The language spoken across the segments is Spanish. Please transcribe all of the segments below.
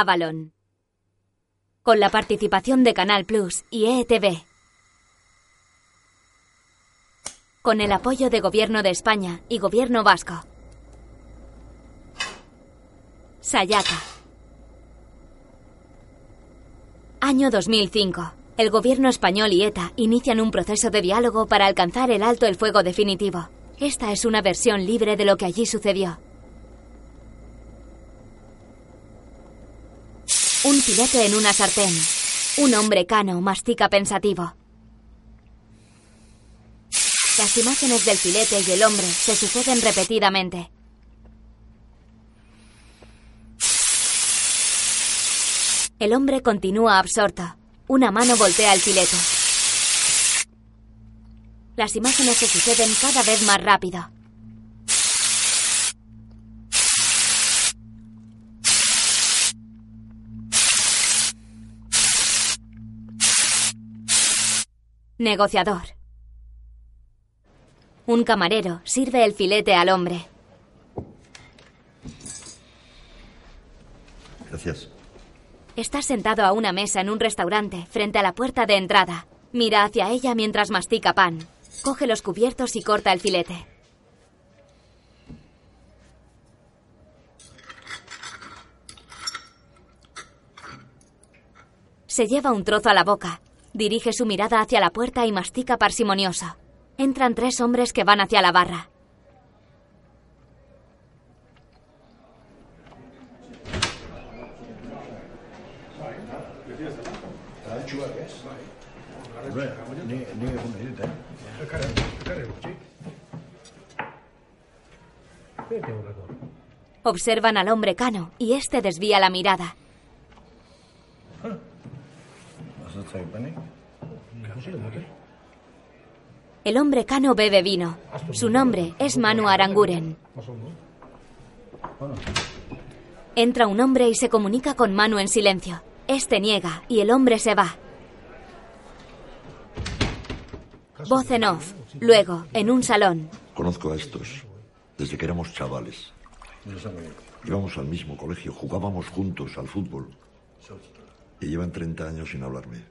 Avalon. Con la participación de Canal Plus y ETV. Con el apoyo de Gobierno de España y Gobierno Vasco. Sayaka. Año 2005. El gobierno español y ETA inician un proceso de diálogo para alcanzar el alto el fuego definitivo. Esta es una versión libre de lo que allí sucedió. Un filete en una sartén. Un hombre cano mastica pensativo. Las imágenes del filete y el hombre se suceden repetidamente. El hombre continúa absorto. Una mano voltea el filete. Las imágenes se suceden cada vez más rápido. Negociador. Un camarero sirve el filete al hombre. Gracias. Está sentado a una mesa en un restaurante, frente a la puerta de entrada. Mira hacia ella mientras mastica pan. Coge los cubiertos y corta el filete. Se lleva un trozo a la boca. Dirige su mirada hacia la puerta y mastica parsimonioso. Entran tres hombres que van hacia la barra. Observan al hombre cano y este desvía la mirada. El hombre cano bebe vino. Su nombre es Manu Aranguren. Entra un hombre y se comunica con Manu en silencio. Este niega y el hombre se va. Voz en off. Luego, en un salón. Conozco a estos desde que éramos chavales. Íbamos al mismo colegio, jugábamos juntos al fútbol. Y llevan 30 años sin hablarme.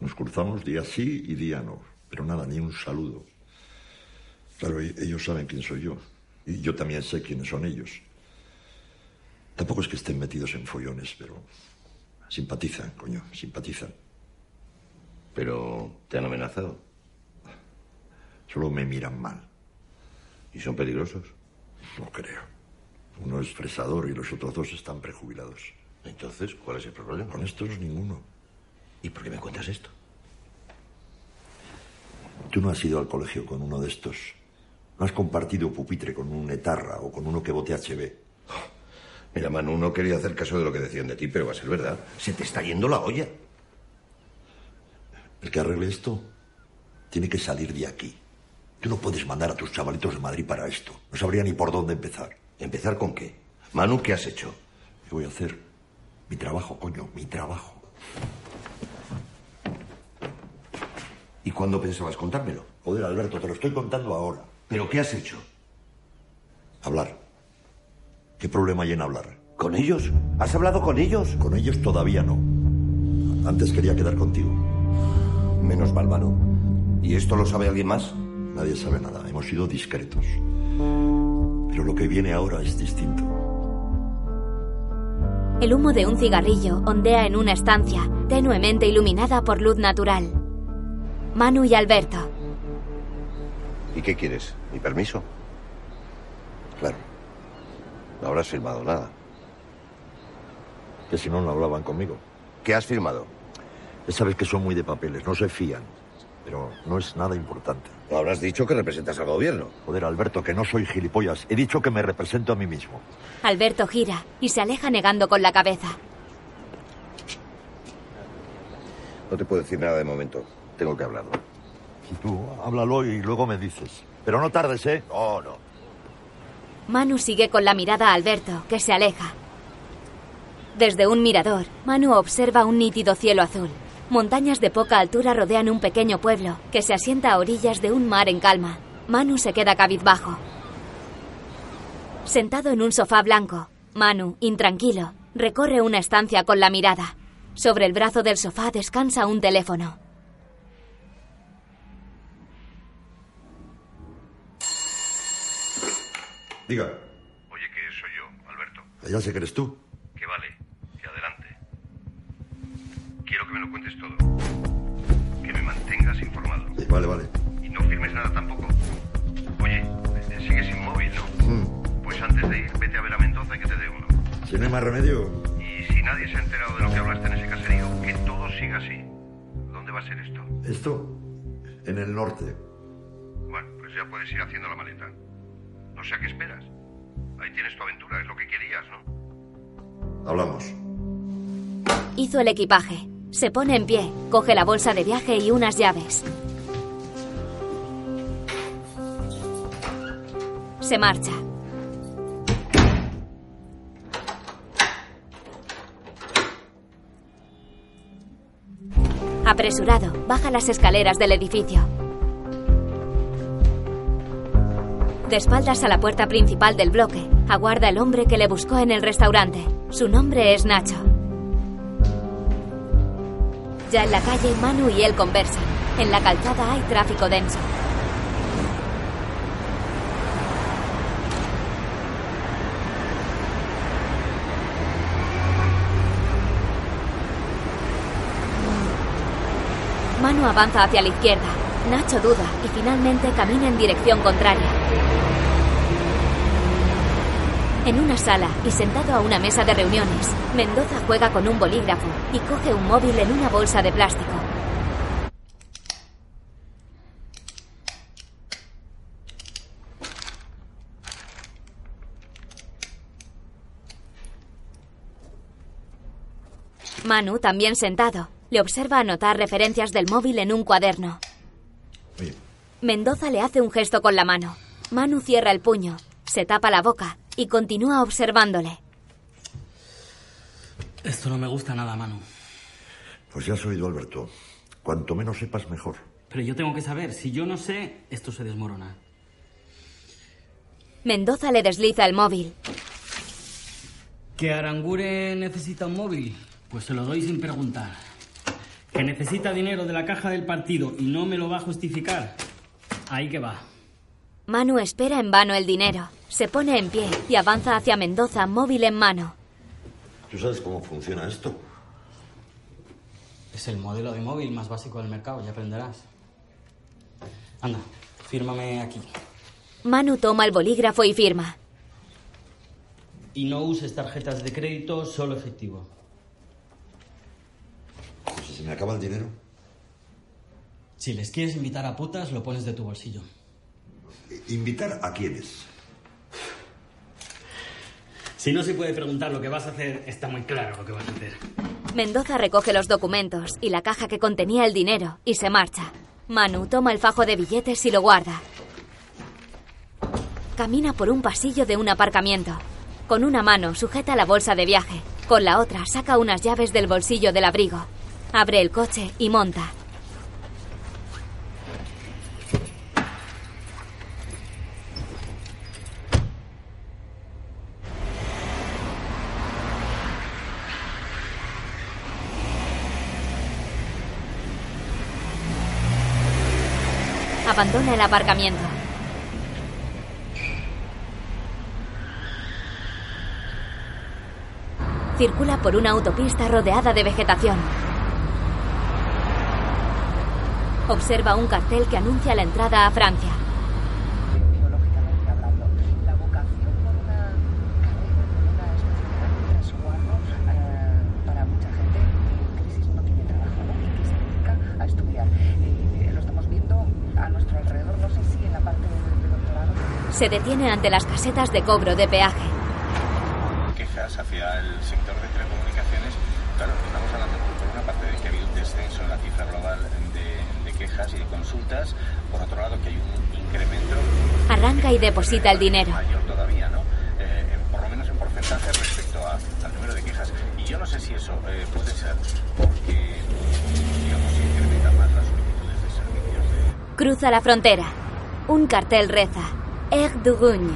Nos cruzamos día sí y día no, pero nada, ni un saludo. Claro, e- ellos saben quién soy yo. Y yo también sé quiénes son ellos. Tampoco es que estén metidos en follones, pero simpatizan, coño, simpatizan. Pero te han amenazado. Solo me miran mal. ¿Y son peligrosos? No creo. Uno es fresador y los otros dos están prejubilados. Entonces, ¿cuál es el problema? Con estos ninguno. ¿Y por qué me cuentas esto? Tú no has ido al colegio con uno de estos. No has compartido pupitre con un etarra o con uno que vote HB. Mira, Manu, no quería hacer caso de lo que decían de ti, pero va a ser verdad. Se te está yendo la olla. El que arregle esto tiene que salir de aquí. Tú no puedes mandar a tus chavalitos de Madrid para esto. No sabría ni por dónde empezar. ¿Empezar con qué? Manu, ¿qué has hecho? ¿Qué voy a hacer? Mi trabajo, coño, mi trabajo. ¿Y cuándo pensabas contármelo? Joder, Alberto, te lo estoy contando ahora. ¿Pero qué has hecho? Hablar. ¿Qué problema hay en hablar? ¿Con ellos? ¿Has hablado con ellos? Con ellos todavía no. Antes quería quedar contigo. Menos mal, Manu. ¿Y esto lo sabe alguien más? Nadie sabe nada. Hemos sido discretos. Pero lo que viene ahora es distinto. El humo de un cigarrillo ondea en una estancia, tenuemente iluminada por luz natural. Manu y Alberto. ¿Y qué quieres? ¿Mi permiso? Claro. No habrás firmado nada. Que si no, no hablaban conmigo. ¿Qué has firmado? Ya sabes que son muy de papeles, no se fían. Pero no es nada importante. No habrás dicho que representas al gobierno. Joder, Alberto, que no soy gilipollas. He dicho que me represento a mí mismo. Alberto gira y se aleja negando con la cabeza. No te puedo decir nada de momento. Tengo que hablarlo. Tú háblalo y luego me dices. Pero no tardes, ¿eh? No, no. Manu sigue con la mirada a Alberto, que se aleja. Desde un mirador, Manu observa un nítido cielo azul. Montañas de poca altura rodean un pequeño pueblo que se asienta a orillas de un mar en calma. Manu se queda cabizbajo. Sentado en un sofá blanco, Manu, intranquilo, Recorre una estancia con la mirada. Sobre el brazo del sofá descansa un teléfono. Diga. Oye, que soy yo, Alberto. Ya sé que eres tú. Que vale, que adelante. Quiero que me lo cuentes todo. Que me mantengas informado. Sí, vale, vale. Y no firmes nada tampoco. Oye, eh, sigues sin móvil, ¿no? Mm. Pues antes de ir, vete a ver a Mendoza y que te dé uno. Si no hay más remedio, Y si nadie se ha enterado de lo que hablaste en ese caserío, que todo siga así. ¿Dónde va a ser esto? esto en el norte. Bueno, pues ya puedes ir haciendo la maleta. No sé a qué esperas. Ahí tienes tu aventura, es lo que querías, ¿no? Hablamos. Hizo el equipaje. Se pone en pie, coge la bolsa de viaje y unas llaves. Se marcha. Apresurado, baja las escaleras del edificio. De espaldas a la puerta principal del bloque, aguarda el hombre que le buscó en el restaurante. Su nombre es Nacho. Ya en la calle, Manu y él conversan. En la calzada hay tráfico denso. Manu avanza hacia la izquierda. Nacho duda y finalmente camina en dirección contraria. En una sala y sentado a una mesa de reuniones, Mendoza juega con un bolígrafo y coge un móvil en una bolsa de plástico. Manu, también sentado, le observa anotar referencias del móvil en un cuaderno. Oye, Mendoza le hace un gesto con la mano. Manu cierra el puño, se tapa la boca y continúa observándole. Esto no me gusta nada, Manu. pues ya has oído, Alberto. Cuanto menos sepas, mejor. Pero yo tengo que saber. Si yo no sé, esto se desmorona. Mendoza le desliza el móvil. ¿Que Arangure necesita un móvil? Pues se lo doy sin preguntar. ¿Que necesita dinero de la caja del partido y no me lo va a justificar? Ahí que va. Manu espera en vano el dinero. Se pone en pie y avanza hacia Mendoza, móvil en mano. ¿Tú sabes cómo funciona esto? Es el modelo de móvil más básico del mercado, ya aprenderás. Anda, fírmame aquí. Manu toma el bolígrafo y firma. Y no uses tarjetas de crédito, solo efectivo. Pues si se me acaba el dinero. Si les quieres invitar a putas, lo pones de tu bolsillo. ¿Invitar a quiénes? Si no se puede preguntar lo que vas a hacer, está muy claro lo que vas a hacer. Mendoza recoge los documentos y la caja que contenía el dinero y se marcha. Manu toma el fajo de billetes y lo guarda. Camina por un pasillo de un aparcamiento. Con una mano sujeta la bolsa de viaje. Con la otra saca unas llaves del bolsillo del abrigo. Abre el coche y monta. Abandona el aparcamiento. Circula por una autopista rodeada de vegetación. Observa un cartel que anuncia la entrada a Francia. se detiene ante las casetas de cobro de peaje. quejas hacia el sector de telecomunicaciones, claro, estamos hablando por una parte de que ha habido un descenso en la cifra global de quejas y de consultas, por otro lado que hay un incremento Arranca y deposita el dinero. mayor todavía, ¿no? Eh, en- por lo menos en porcentaje respecto a- al número de quejas. Y yo no sé si eso eh, puede ser porque, digamos, se incrementan más las solicitudes de servicios de, Cruza la frontera. Un cartel reza. Air Dugugne.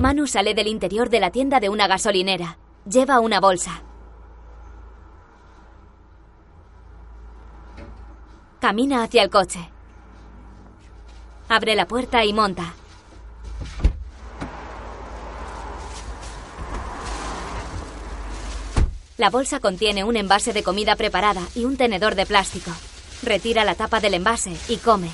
Manu sale del interior de la tienda de una gasolinera. Lleva una bolsa. Camina hacia el coche. Abre la puerta y monta. La bolsa contiene un envase de comida preparada y un tenedor de plástico. Retira la tapa del envase y come.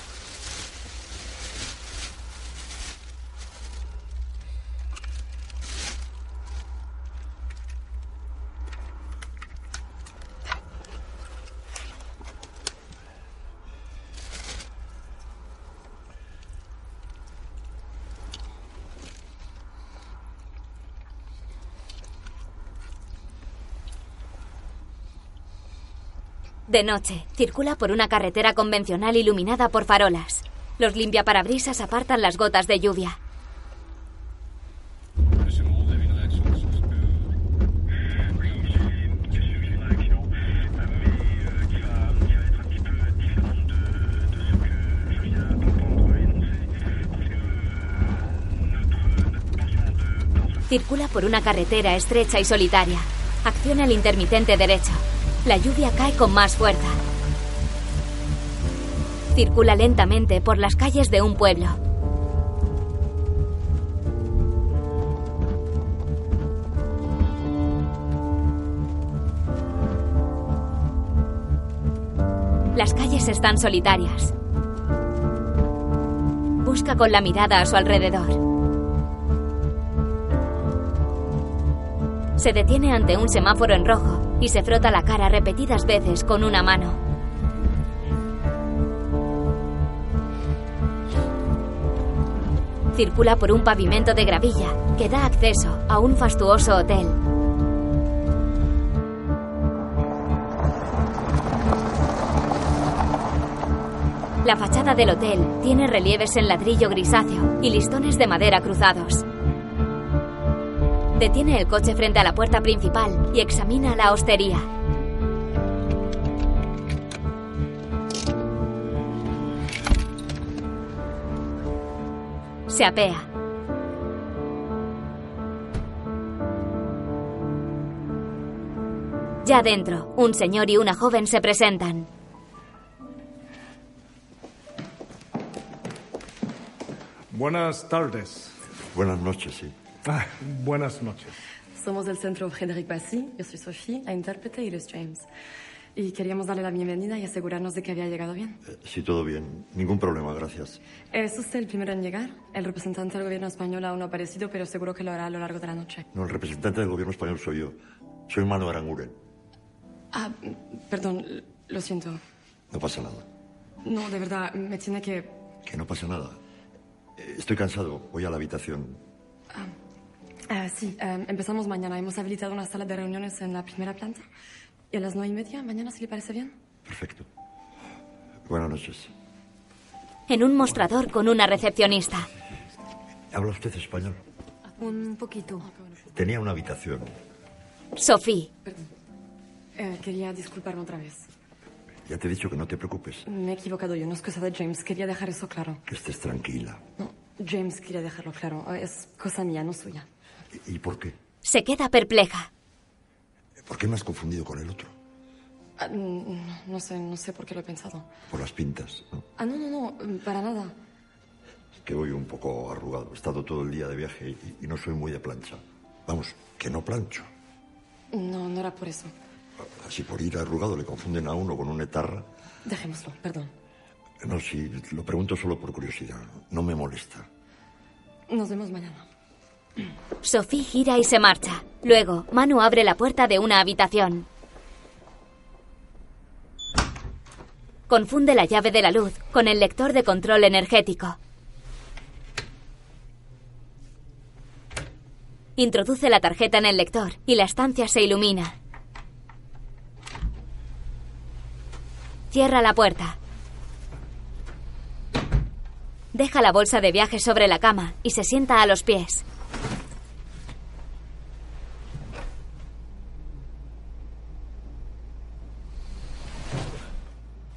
De noche, circula por una carretera convencional iluminada por farolas. Los limpiaparabrisas apartan las gotas de lluvia. Circula por una carretera estrecha y solitaria. Acciona el intermitente derecho. La lluvia cae con más fuerza. Circula lentamente por las calles de un pueblo. Las calles están solitarias. Busca con la mirada a su alrededor. Se detiene ante un semáforo en rojo y se frota la cara repetidas veces con una mano. Circula por un pavimento de gravilla que da acceso a un fastuoso hotel. La fachada del hotel tiene relieves en ladrillo grisáceo y listones de madera cruzados. Detiene el coche frente a la puerta principal y examina la hostería. Se apea. Ya dentro, un señor y una joven se presentan. Buenas tardes. Buenas noches, sí. Ah, buenas noches. Somos del centro Frédéric Passy. Yo soy Sophie, la intérprete, y él es James. Y queríamos darle la bienvenida y asegurarnos de que había llegado bien. Eh, sí, todo bien. Ningún problema, gracias. ¿Es usted el primero en llegar? El representante del gobierno español aún no ha aparecido, pero seguro que lo hará a lo largo de la noche. No, el representante del gobierno español soy yo. Soy Manu Aranguren. Ah, perdón, lo siento. No pasa nada. No, de verdad, me tiene que... Que no pasa nada. Eh, Estoy cansado. Voy a la habitación. Ah, sí, eh, empezamos mañana. Hemos habilitado una sala de reuniones en la primera planta. Y a las nueve y media, mañana, si le parece bien. Perfecto. Buenas noches. En un mostrador con una recepcionista. ¿Habla usted español? Un poquito. Tenía una habitación. Sophie. Eh, quería disculparme otra vez. Ya te he dicho que no te preocupes. Me he equivocado yo, no es cosa de James. Quería dejar eso claro. Que estés tranquila. No, James quería dejarlo claro. Es cosa mía, no suya. ¿Y por qué? Se queda perpleja. ¿Por qué me has confundido con el otro? Ah, no, no sé, no sé por qué lo he pensado. Por las pintas, ¿no? Ah, no, no, no, para nada. Es que voy un poco arrugado. He estado todo el día de viaje y, y no soy muy de plancha. Vamos, que no plancho. No, no era por eso. Así por ir arrugado le confunden a uno con un etarra. Dejémoslo, perdón. No, sí, lo pregunto solo por curiosidad. No me molesta. Nos vemos mañana. Sophie gira y se marcha. Luego, Manu abre la puerta de una habitación. Confunde la llave de la luz con el lector de control energético. Introduce la tarjeta en el lector y la estancia se ilumina. Cierra la puerta. Deja la bolsa de viaje sobre la cama y se sienta a los pies.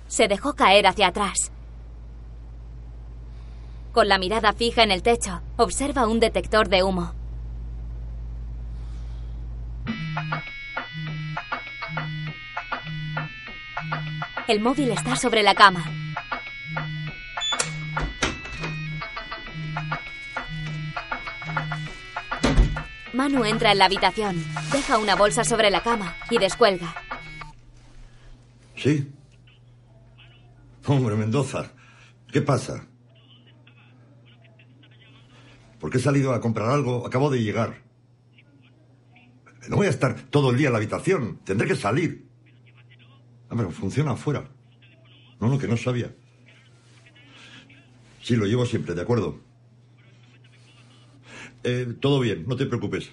se dejó caer hacia atrás. Con la mirada fija en el techo, observa un detector de humo. El móvil está sobre la cama. Manu entra en la habitación, deja una bolsa sobre la cama y descuelga. Sí, Hombre, Mendoza, ¿qué pasa? Porque he salido a comprar algo, acabo de llegar. No voy a estar todo el día en la habitación, tendré que salir. Hombre, funciona afuera. No, no, que no sabía. Sí, lo llevo siempre, de acuerdo. Eh, todo bien, no te preocupes.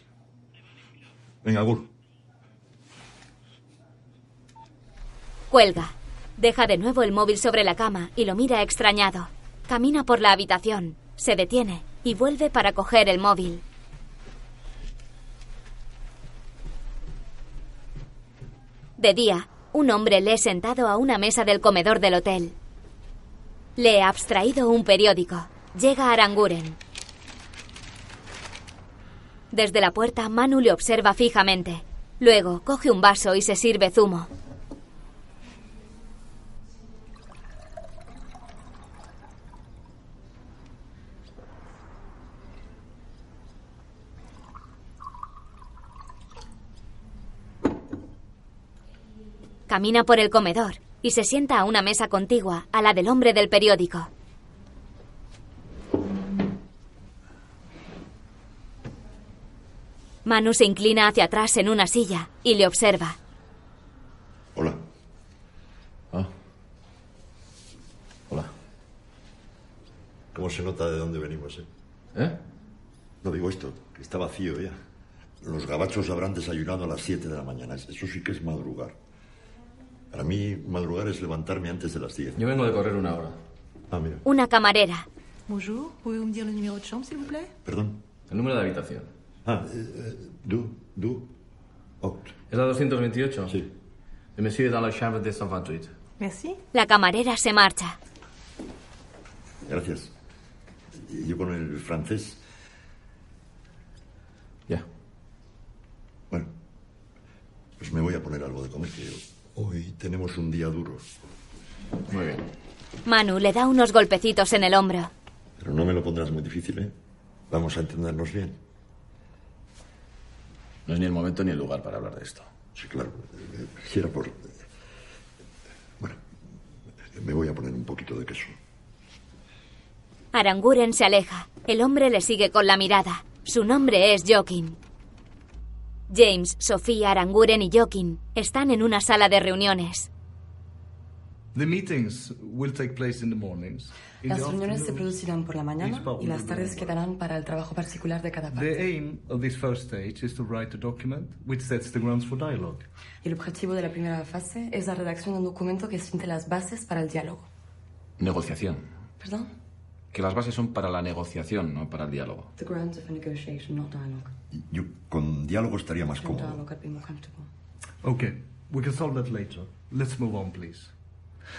Venga, Gur. Cuelga. Deja de nuevo el móvil sobre la cama y lo mira extrañado. Camina por la habitación, se detiene y vuelve para coger el móvil. De día, un hombre lee sentado a una mesa del comedor del hotel. Lee abstraído un periódico. Llega a Aranguren. Desde la puerta, Manu le observa fijamente. Luego, coge un vaso y se sirve zumo. Camina por el comedor y se sienta a una mesa contigua a la del hombre del periódico. Manu se inclina hacia atrás en una silla y le observa. Hola. Ah. Hola. ¿Cómo se nota de dónde venimos, eh? ¿Eh? No digo esto, que está vacío ya. Los gabachos habrán desayunado a las 7 de la mañana. Eso sí que es madrugar. Para mí, madrugar es levantarme antes de las 10. Yo vengo de correr una hora. Ah, mira. Una camarera. Bonjour, pouvez-vous me dire le numéro de chambre, s'il vous plaît Perdón. El número de habitación. Ah, eh, eh, du, du, out. ¿Es la 228? Sí. Le monsieur est dans la chambre de 128. Merci. La camarera se marcha. Gracias. Yo con el francés. Ya. Bueno, pues me voy a poner algo de comer, que hoy tenemos un día duro. Muy bien. Manu le da unos golpecitos en el hombro. Pero no me lo pondrás muy difícil, ¿eh? Vamos a entendernos bien. No es ni el momento ni el lugar para hablar de esto. Sí, claro. Si era por... Bueno, me voy a poner un poquito de queso. Aranguren se aleja. El hombre le sigue con la mirada. Su nombre es Joaquín. James, Sofía, Aranguren y Joaquín están en una sala de reuniones. The meetings will take place in the mornings. In Las the reuniones se producirán por la mañana y las tardes quedarán para el trabajo particular de cada parte. aim of this first stage is to write a document which sets the grounds for dialogue. Y el objetivo de la primera fase es la redacción de un documento que siente las bases para el diálogo. Negociación. ¿Perdón? Que las bases son para la negociación, no para el diálogo. The grounds of a negotiation, not dialogue. Yo con diálogo estaría más cómodo. dialogue, I'd be more comfortable. Okay, we can solve that later. Let's move on, please.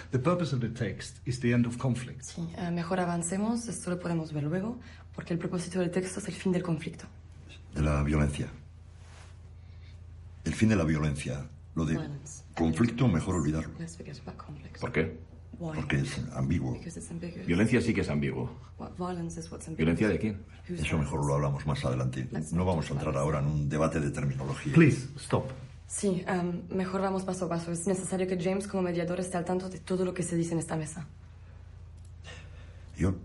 The purpose of the text is the end of conflict. Sí, eh, mejor avancemos, esto lo podemos ver luego, porque el propósito del texto es el fin del conflicto. De la violencia. El fin de la violencia. Lo de Violence. conflicto, mejor olvidarlo. Let's forget about conflict. ¿Por qué? Porque es ambiguo. Because it's ambiguous. Violencia sí que es ambiguo. What violence is what's ambiguous. ¿Violencia de quién? Eso mejor lo hablamos más adelante. No vamos a entrar ahora en un debate de terminología. Please, stop. Sí, em, mejor vamos paso a paso. Es necesario que James como mediador esté al tanto de todo lo que se dice en esta mesa. Yo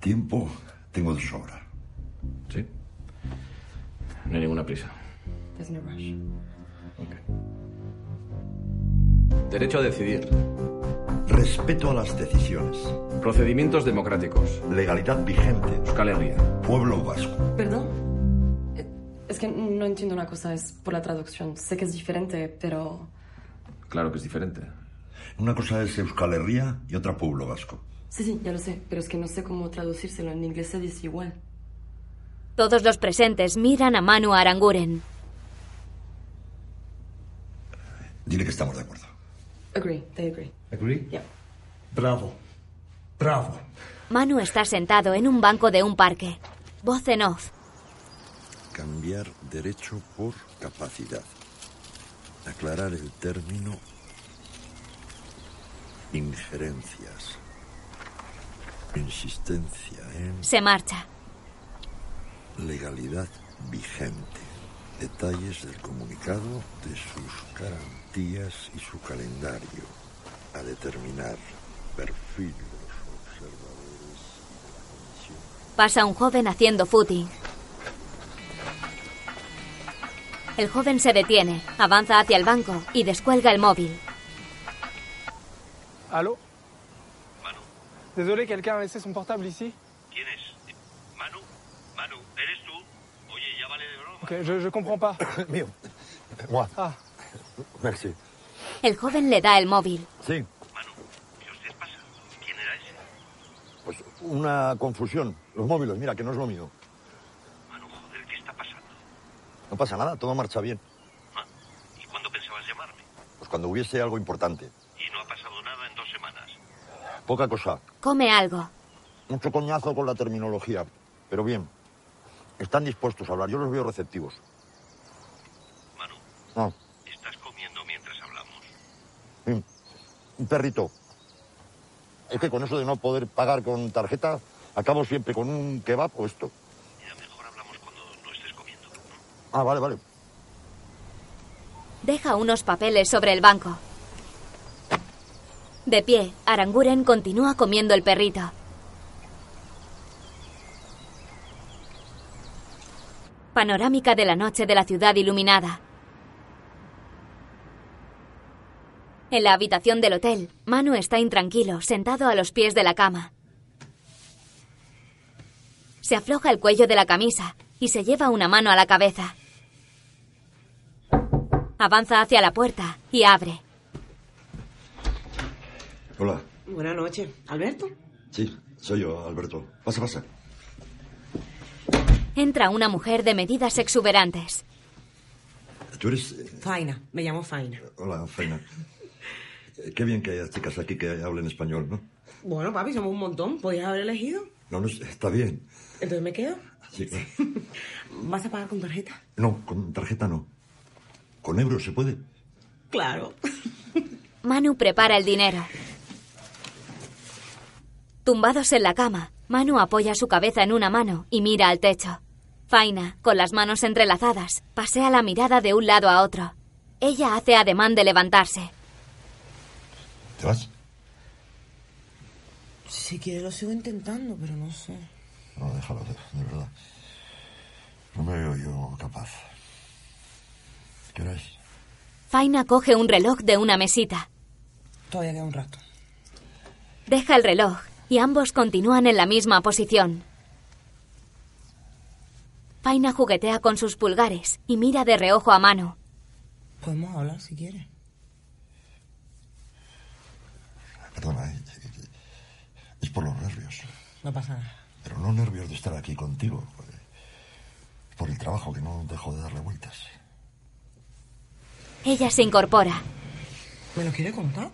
tiempo tengo de sobra. Sí. No hay ninguna prisa. There's no rush. Derecho a decidir. Respeto a las decisiones. Procedimientos democráticos. Legalidad vigente. Euskal Herria. Pueblo vasco. ¿Perdón? Eh, Es que no entiendo una cosa, es por la traducción. Sé que es diferente, pero... Claro que es diferente. Una cosa es Euskal Herria y otra pueblo vasco. Sí, sí, ya lo sé, pero es que no sé cómo traducírselo. En inglés se dice igual. Todos los presentes miran a Manu Aranguren. Dile que estamos de acuerdo. Agree, they agree. Agree? Yeah. Bravo. Bravo. Manu está sentado en un banco de un parque. Voz en off. Cambiar derecho por capacidad. Aclarar el término Injerencias. Insistencia en Se marcha. legalidad vigente. Detalles del comunicado de sus garantías y su calendario. A determinar. Perfil de los observadores. Pasa un joven haciendo footing. El joven se detiene, avanza hacia el banco y descuelga el móvil. Allô Désolé, quelqu'un a laissé son portable ici ¿Quién es? Manu, Manu, ¿eres tú? Oye, ya vale de broma. Ok, je, je comprends pas. Mío. Moi. Ah, Merci. El joven le da el móvil. Sí. ¿Quién era ese? Pues una confusión. Los móviles, mira, que no es lo mío. Joder, ¿qué está pasando? No pasa nada, todo marcha bien. ¿Y cuándo pensabas llamarme? Pues cuando hubiese algo importante. Y no ha pasado nada en dos semanas. Poca cosa. Come algo. Mucho coñazo con la terminología. Pero bien. Están dispuestos a hablar. Yo los veo receptivos. Manu, No, estás comiendo mientras hablamos. sí. Un perrito. Es que con eso de no poder pagar con tarjeta, acabo siempre con un kebab o esto. Ah, vale, vale. Deja unos papeles sobre el banco. De pie, Aranguren continúa comiendo el perrito. Panorámica de la noche de la ciudad iluminada. En la habitación del hotel, Manu está intranquilo, sentado a los pies de la cama. Se afloja el cuello de la camisa y se lleva una mano a la cabeza. Avanza hacia la puerta y abre. Hola. Buenas noches. ¿Alberto? Sí, soy yo, Alberto. Pasa, pasa. Entra una mujer de medidas exuberantes. Tú eres... eh, Faina. Me llamo Faina. Hola, Faina. Eh, Qué bien que haya chicas aquí que hablen español, ¿no? Bueno, papi, somos un montón. ¿Podías haber elegido? No, no, está bien. Entonces me quedo. Sí, claro. ¿Vas a pagar con tarjeta? No, con tarjeta no. Con euros se puede. Claro. Manu prepara el dinero. Tumbados en la cama, Manu apoya su cabeza en una mano y mira al techo. Faina, con las manos entrelazadas, pasea la mirada de un lado a otro. Ella hace ademán de levantarse. ¿Te vas? Si quieres lo sigo intentando, pero no sé. No, déjalo, de, de verdad. No me veo yo capaz. ¿Qué hora es? Faina coge un reloj de una mesita. Todavía queda un rato. Deja el reloj y ambos continúan en la misma posición. Faina juguetea con sus pulgares y mira de reojo a Manu. Podemos hablar si quieres. Perdona, eh, es por los nervios. No pasa nada. Pero no nervios de estar aquí contigo. Es por el trabajo que no dejo de darle vueltas. Ella se incorpora. ¿Me lo quiere contar?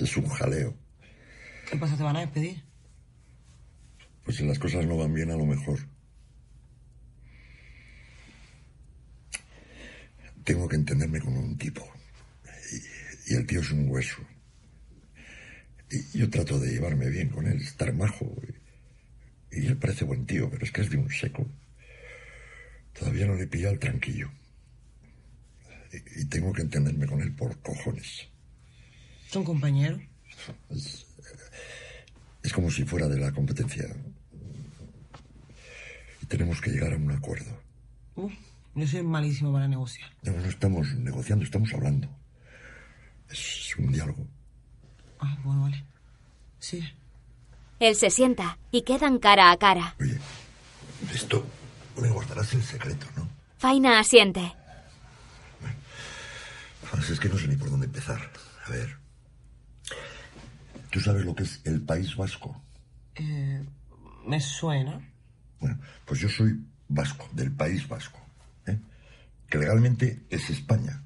Es un jaleo. ¿Qué pasa? ¿Te van a despedir? Pues si las cosas no van bien, a lo mejor. Tengo que entenderme con un tipo. Y, y el tío es un hueso. Y yo trato de llevarme bien con él, estar majo. Y, y él parece buen tío, pero es que es de un seco. Todavía no le pilla el tranquillo. Y, y tengo que entenderme con él por cojones. ¿Son compañeros? Es, es como si fuera de la competencia. Y tenemos que llegar a un acuerdo. Uf, yo soy malísimo para negociar. No, no estamos negociando, estamos hablando. Es un diálogo. Ah, bueno, vale. Sí. Él se sienta y quedan cara a cara. Esto me guardarás el secreto, ¿no? Faina asiente. Pues es que no sé ni por dónde empezar. A ver. ¿Tú sabes lo que es el País Vasco? Eh, me suena. Bueno, pues yo soy vasco, del País Vasco. ¿eh? Que legalmente es España.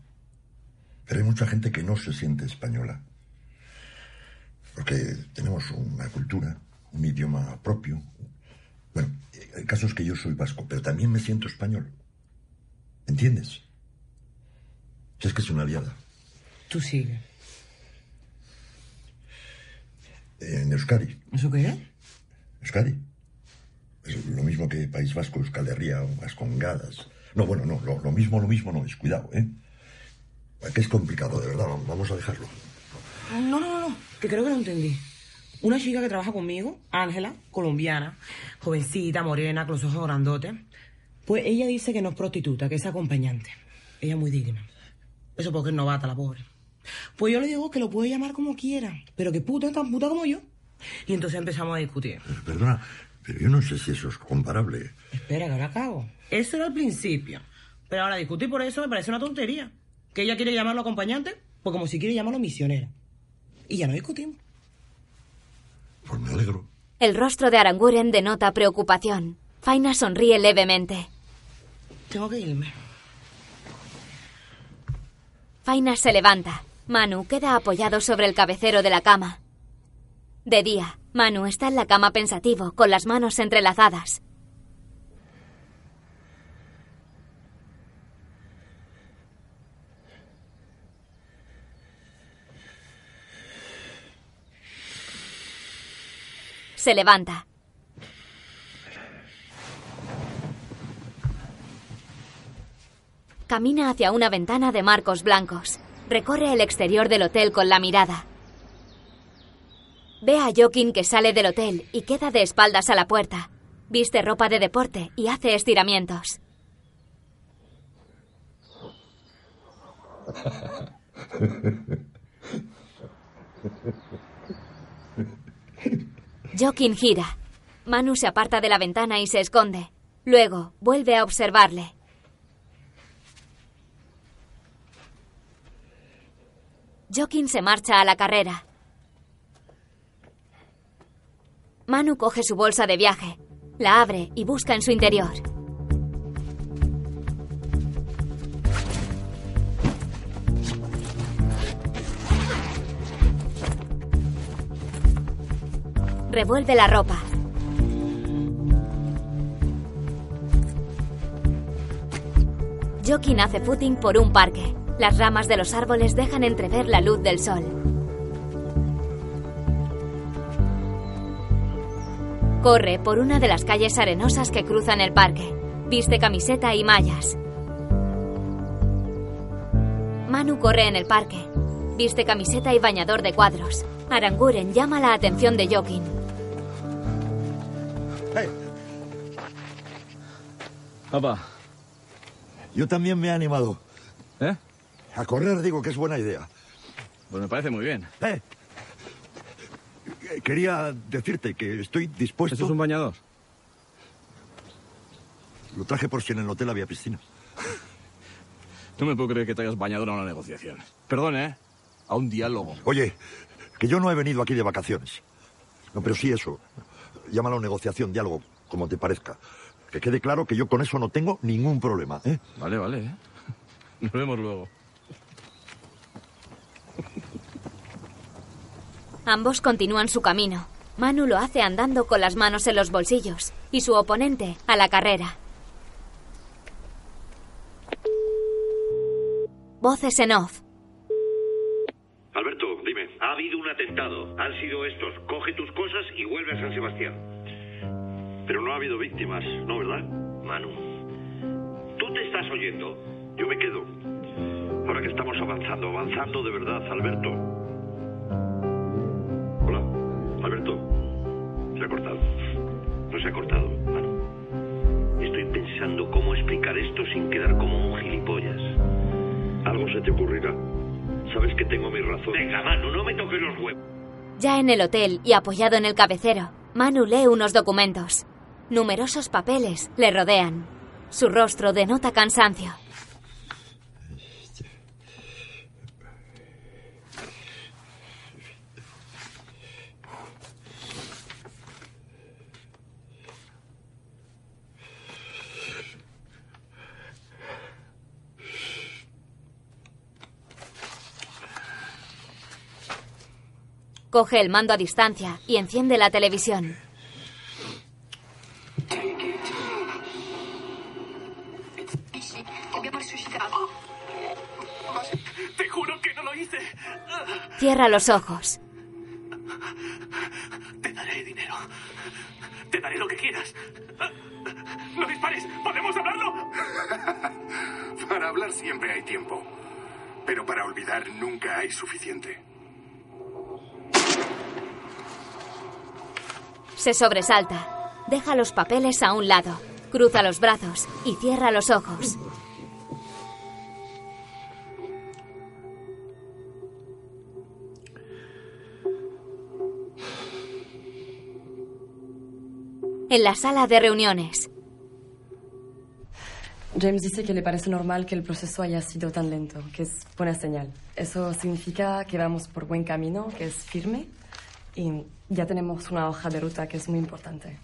Pero hay mucha gente que no se siente española. Porque tenemos una cultura, un idioma propio. Bueno, el caso es que yo soy vasco, pero también me siento español. ¿Entiendes? Si es que es una aliada. Tú sigue. En Euskadi. ¿Eso qué es? Euskadi. Es lo mismo que País Vasco, Euskal Herria o Vascongadas. No, bueno, no, lo, lo mismo, lo mismo no es. Cuidado, ¿eh? Que es complicado, de verdad. Vamos a dejarlo. No, no, no, no, que creo que no entendí. Una chica que trabaja conmigo, Ángela, colombiana, jovencita, morena, con los ojos grandotes. Pues ella dice que no es prostituta, que es acompañante. Ella es muy digna. Eso porque es novata, la pobre. Pues yo le digo que lo puede llamar como quiera, pero que puta es tan puta como yo. Y entonces empezamos a discutir. Perdona, pero yo no sé si eso es comparable. Espera, que ahora acabo. Eso era al principio. Pero ahora discutir por eso me parece una tontería. Que ella quiere llamarlo acompañante, pues como si quiere llamarlo misionera. Y ya no discutimos. Pues me alegro. El rostro de Aranguren denota preocupación. Faina sonríe levemente. Tengo que irme. Faina se levanta. Manu queda apoyado sobre el cabecero de la cama. De día, Manu está en la cama pensativo, con las manos entrelazadas. Se levanta. Camina hacia una ventana de marcos blancos. Recorre el exterior del hotel con la mirada. Ve a Joaquín que sale del hotel y queda de espaldas a la puerta. Viste ropa de deporte y hace estiramientos. Joaquín gira. Manu se aparta de la ventana y se esconde. Luego vuelve a observarle. Joaquín se marcha a la carrera. Manu coge su bolsa de viaje, la abre y busca en su interior. Revuelve la ropa. Joaquín hace footing por un parque. Las ramas de los árboles dejan entrever la luz del sol. Corre por una de las calles arenosas que cruzan el parque. Viste camiseta y mallas. Manu corre en el parque. Viste camiseta y bañador de cuadros. Aranguren llama la atención de Papá. Yo también me he animado. ¿Eh? A correr digo que es buena idea. Pues me parece muy bien. Eh, Quería decirte que estoy dispuesto... ¿Esto es un bañador? Lo traje por si en el hotel había piscina. No me puedo creer que te hayas bañado en una negociación. Perdón, ¿eh? A un diálogo. Oye, que yo no he venido aquí de vacaciones. No, pero sí eso. Llámalo negociación, diálogo, como te parezca. Que quede claro que yo con eso no tengo ningún problema, ¿eh? Vale, vale, ¿eh? Nos vemos luego. Ambos continúan su camino. Manu lo hace andando con las manos en los bolsillos y su oponente a la carrera. Voces en off. Ha habido un atentado. Han sido estos. Coge tus cosas y vuelve a San Sebastián. Pero no ha habido víctimas, ¿no, verdad? Manu. Tú te estás oyendo. Yo me quedo. Ahora que estamos avanzando, avanzando de verdad, Alberto. Hola, Alberto. Se ha cortado. No se ha cortado, Manu. Estoy pensando cómo explicar esto sin quedar como un gilipollas. Algo se te ocurrirá. Sabes que tengo mis razones. Venga, Manu, no me toques los huevos. Ya en el hotel y apoyado en el cabecero, Manu lee unos documentos. Numerosos papeles le rodean. Su rostro denota cansancio. Coge el mando a distancia y enciende la televisión. Te juro que no lo hice. Cierra los ojos. daré lo que quieras. ¡No dispares! ¿Podemos hablarlo? para hablar siempre hay tiempo. Pero para olvidar nunca hay suficiente. Se sobresalta. Deja los papeles a un lado. Cruza los brazos y cierra los ojos. En la sala de reuniones, James dice que le parece normal que el proceso haya sido tan lento, que es buena señal. Eso significa que vamos por buen camino, que es firme y ya tenemos una hoja de ruta que es muy importante.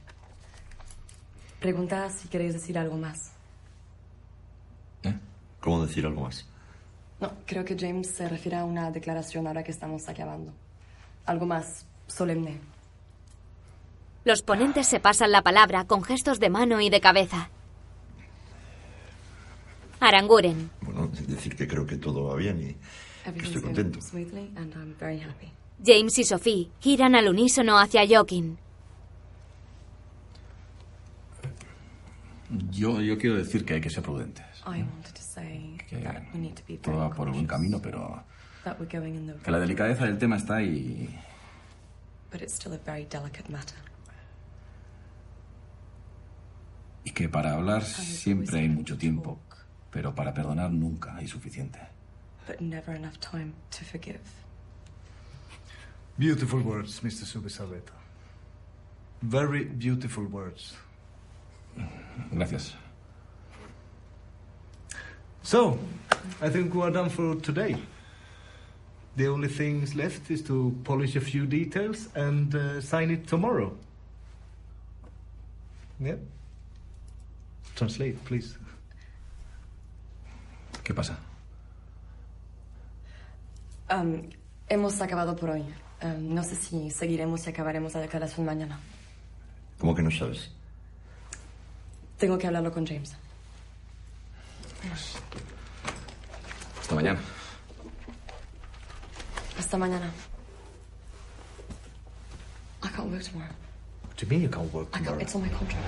Pregunta si queréis decir algo más. ¿Cómo decir algo más? No, creo que James se refiere a una declaración ahora que estamos acabando. Algo más solemne. los ponentes se pasan la palabra con gestos de mano y de cabeza. Aranguren, Bueno, decir que creo que todo va bien y que estoy contento. James y Sophie giran al unísono hacia Jokin. Yo, yo quiero decir que hay que ser prudentes. Que todo va por buen camino, pero que la delicadeza del tema está ahí. but it's still a very delicate matter. Y que para hablar siempre hay mucho tiempo, pero para perdonar nunca hay suficiente. But never enough time to forgive. Beautiful words, Mr. Subisarreta. Very beautiful words. Gracias. So, I think we are done for today. The only things left is to polish a few details and uh, sign it tomorrow. Yeah? Translate, please. ¿Qué pasa? Um, hemos acabado por hoy. Um, no sé si seguiremos y acabaremos la declaración mañana. ¿Cómo que no sabes? Tengo que hablarlo con James. Hasta mañana. Hasta mañana. I can't work tomorrow. What do you mean you can't work I can't, tomorrow? it's on my contract.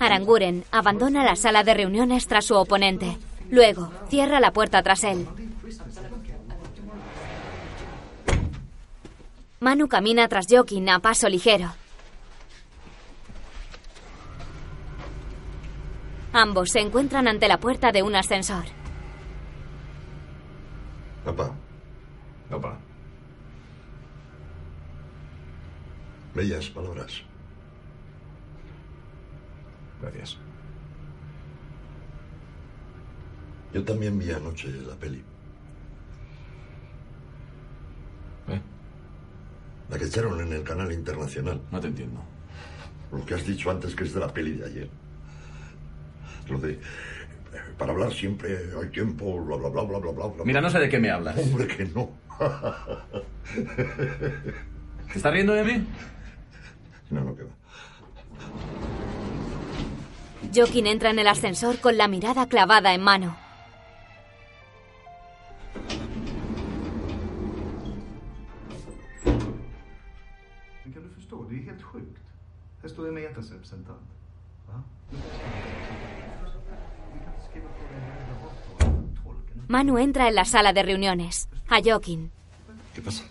Aranguren abandona la sala de reuniones tras su oponente. Luego, cierra la puerta tras él. Manu camina tras Jokin a paso ligero. Ambos se encuentran ante la puerta de un ascensor. Papá, Papá. bellas palabras. Gracias. Yo también vi anoche la peli. ¿Eh? La que echaron en el canal internacional. No te entiendo. Lo que has dicho antes que es de la peli de ayer. Lo de... eh, Para hablar siempre hay tiempo, bla, bla, bla, bla, bla, bla. bla. Mira, no sé de qué me hablas. Hombre, que no. ¿Te estás riendo de mí? No, no, que va. Jokin entra en el ascensor con la mirada clavada en mano. Det här avtalet. Manu entra en la sala de reuniones. A Jokin. ¿Qué pasa?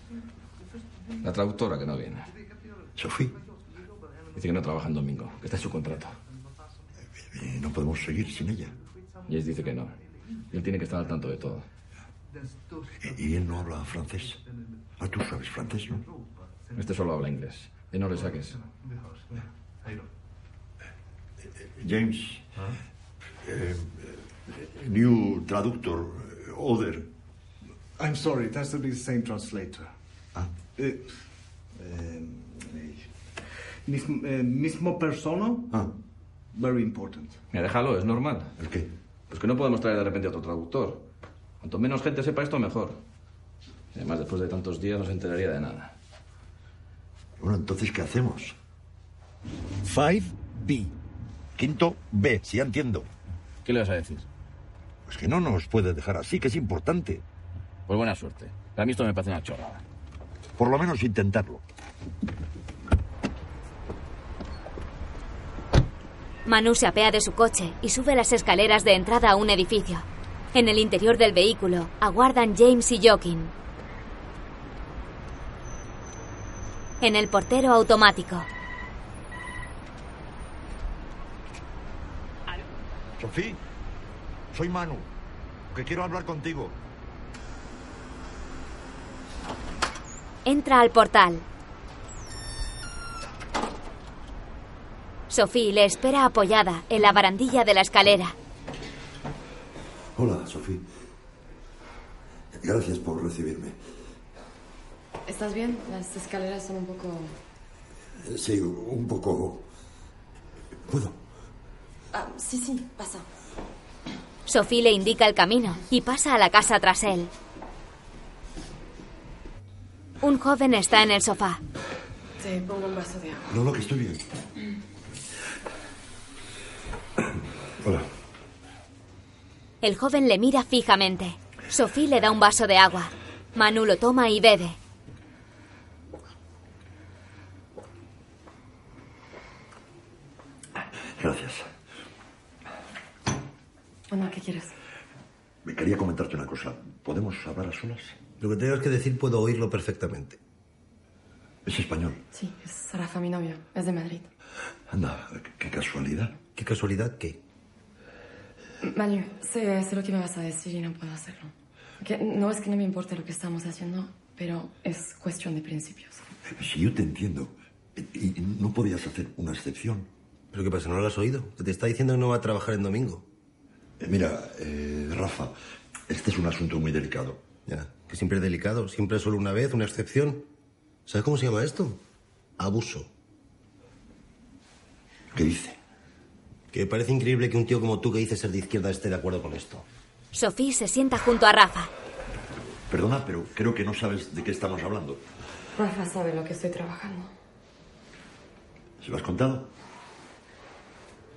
La traductora que no viene. Sofía. Dice que no trabaja en domingo, que está en su contrato. No podemos seguir sin ella. Jace dice que no. Él tiene que estar al tanto de todo. Y, y él no habla francés. Ah, tú sabes francés, ¿no? Este solo habla inglés. Y no le saques. James. eh, eh, new traductor, eh, other. I'm sorry, it has to be the same translator. Ah. Eh, eh, mismo, eh, mismo persona. Ah. Very important. Mira, déjalo, es normal. ¿El qué? Pues que no podemos traer de repente a otro traductor. Cuanto menos gente sepa esto, mejor. Además, después de tantos días no se enteraría de nada. Bueno, entonces, ¿qué hacemos? 5B. Quinto B, si ya entiendo. ¿Qué le vas a decir? Pues que no nos puede dejar así, que es importante. Pues buena suerte. A mí esto me parece una chorrada. Por lo menos intentarlo. Manu se apea de su coche y sube las escaleras de entrada a un edificio. En el interior del vehículo aguardan James y Joaquin. En el portero automático. Sofía, soy Manu, que quiero hablar contigo. Entra al portal. Sophie le espera apoyada en la barandilla de la escalera. Hola, Sofía. Gracias por recibirme. ¿Estás bien? Las escaleras son un poco... Sí, un poco... ¿Puedo? Ah, sí, sí, pasa. Sophie le indica el camino y pasa a la casa tras él. Un joven está en el sofá. Te pongo un vaso de agua. No, no, que estoy bien. Hola. El joven le mira fijamente. Sophie le da un vaso de agua. Manu lo toma y bebe. Gracias. Bueno, ¿qué quieres? Me quería comentarte una cosa. ¿Podemos hablar a solas? Lo que tengas que decir puedo oírlo perfectamente. Es español. Sí, es Rafa, mi novio. Es de Madrid. Anda, qué casualidad. ¿Qué casualidad qué? Manu, sé, sé lo que me vas a decir y no puedo hacerlo. Que no es que no me importe lo que estamos haciendo, pero es cuestión de principios. Si yo te entiendo, y no podías hacer una excepción. ¿Pero qué pasa? ¿No lo has oído? Que te está diciendo que no va a trabajar en domingo. Eh, mira, eh, Rafa, este es un asunto muy delicado. Ya, que siempre es delicado. Siempre es solo una vez, una excepción. ¿Sabes cómo se llama esto? Abuso. ¿Qué dice? Que parece increíble que un tío como tú que dice ser de izquierda esté de acuerdo con esto. Sophie se sienta junto a Rafa. Perdona, pero creo que no sabes de qué estamos hablando. Rafa sabe lo que estoy trabajando. ¿Se lo has contado?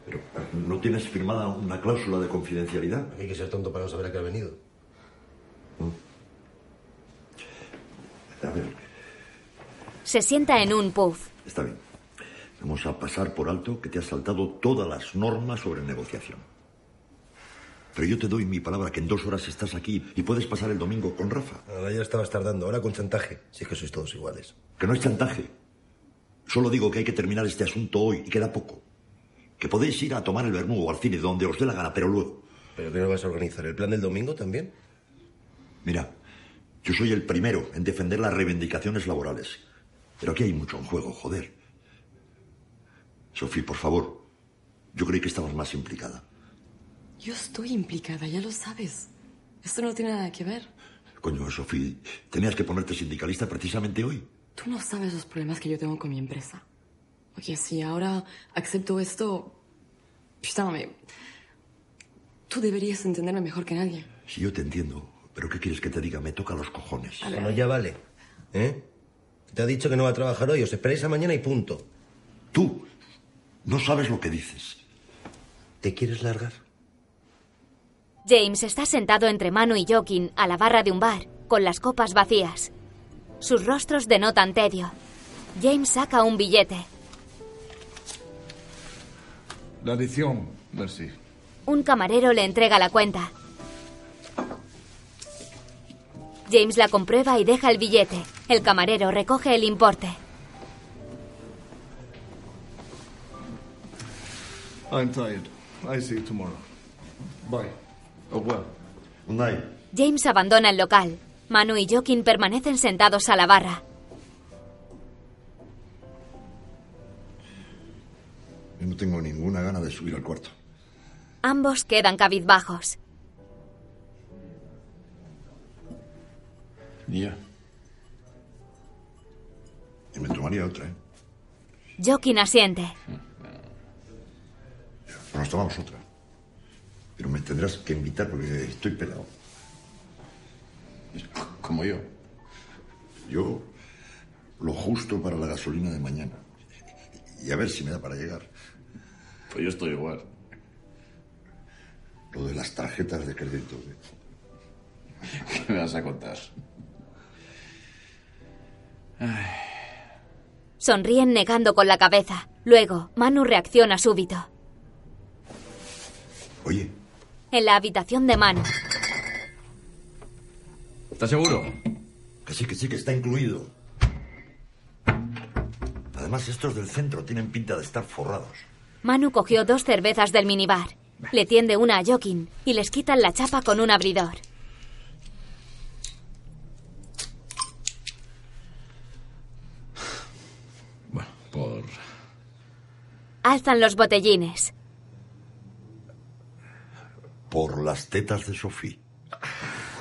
Pero ¿no tienes firmada una cláusula de confidencialidad? Hay que ser tonto para no saber a qué ha venido. A ver, Se sienta en un puff. está bien. Vamos a pasar por alto que te has saltado todas las normas sobre negociación. Pero yo te doy mi palabra que en dos horas estás aquí y puedes pasar el domingo con Rafa. Ahora ya estabas tardando, ahora con chantaje. Si es que sois todos iguales. Que no es chantaje. Solo digo que hay que terminar este asunto hoy y queda poco. Que podéis ir a tomar el vermú o al cine donde os dé la gana, pero luego. ¿Pero qué no vas a organizar? ¿El plan del domingo también? Mira, yo soy el primero en defender las reivindicaciones laborales. Pero aquí hay mucho en juego, joder. Sofía, por favor. Yo creí que estabas más implicada. Yo estoy implicada, ya lo sabes. Esto no tiene nada que ver. Coño, Sofía, tenías que ponerte sindicalista precisamente hoy. Tú no sabes los problemas que yo tengo con mi empresa. Oye, si ahora acepto esto... Escúchame. Tú deberías entenderme mejor que nadie. Si yo te entiendo, pero ¿qué quieres que te diga? Me toca los cojones. Bueno, ya vale. ¿Eh? Te ha dicho que no va a trabajar hoy. Os esperáis a mañana y punto. Tú no sabes lo que dices. ¿Te quieres largar? James está sentado entre Manu y Joaquin a la barra de un bar, con las copas vacías. Sus rostros denotan tedio. James saca un billete. La adición, merci. Un camarero le entrega la cuenta. James la comprueba y deja el billete. El camarero recoge el importe. I'm tired. I see you tomorrow. Bye. Revoir. Good night. James abandona el local. Manu y Joaquin permanecen sentados a la barra. No tengo ninguna gana de subir al cuarto. Ambos quedan cabizbajos. Ya. Y me tomaría otra, ¿eh? Joaquin asiente. Nos tomamos otra. Pero me tendrás que invitar porque estoy pelado. Como yo. Yo, lo justo para la gasolina de mañana. Y a ver si me da para llegar. Pues yo estoy igual. Lo de las tarjetas de crédito. ¿eh? ¿Qué me vas a contar? Sonríen negando con la cabeza. Luego, Manu reacciona súbito. Oye, En la habitación de Manu. ¿Estás seguro? que sí, que sí, que está incluido. Además, estos del centro tienen pinta de estar forrados. Manu cogió dos cervezas del minibar. Le tiende una a Joaquín y les quitan la chapa con un abridor. Bueno, por... Alzan los botellines. Por las tetas de Sofía.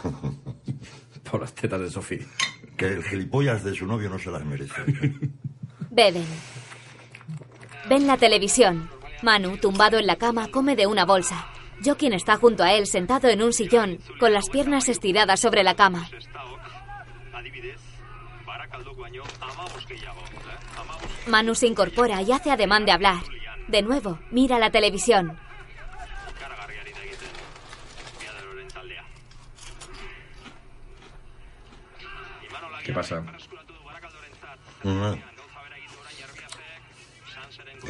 Por las tetas de Sofía. Que el gilipollas de su novio no se las merece. Beben. Ven la televisión. Manu, tumbado en la cama, come de una bolsa. Joaquín está junto a él, sentado en un sillón, con las piernas estiradas sobre la cama. Manu se incorpora y hace ademán de hablar. De nuevo, mira la televisión. ¿Qué pasa?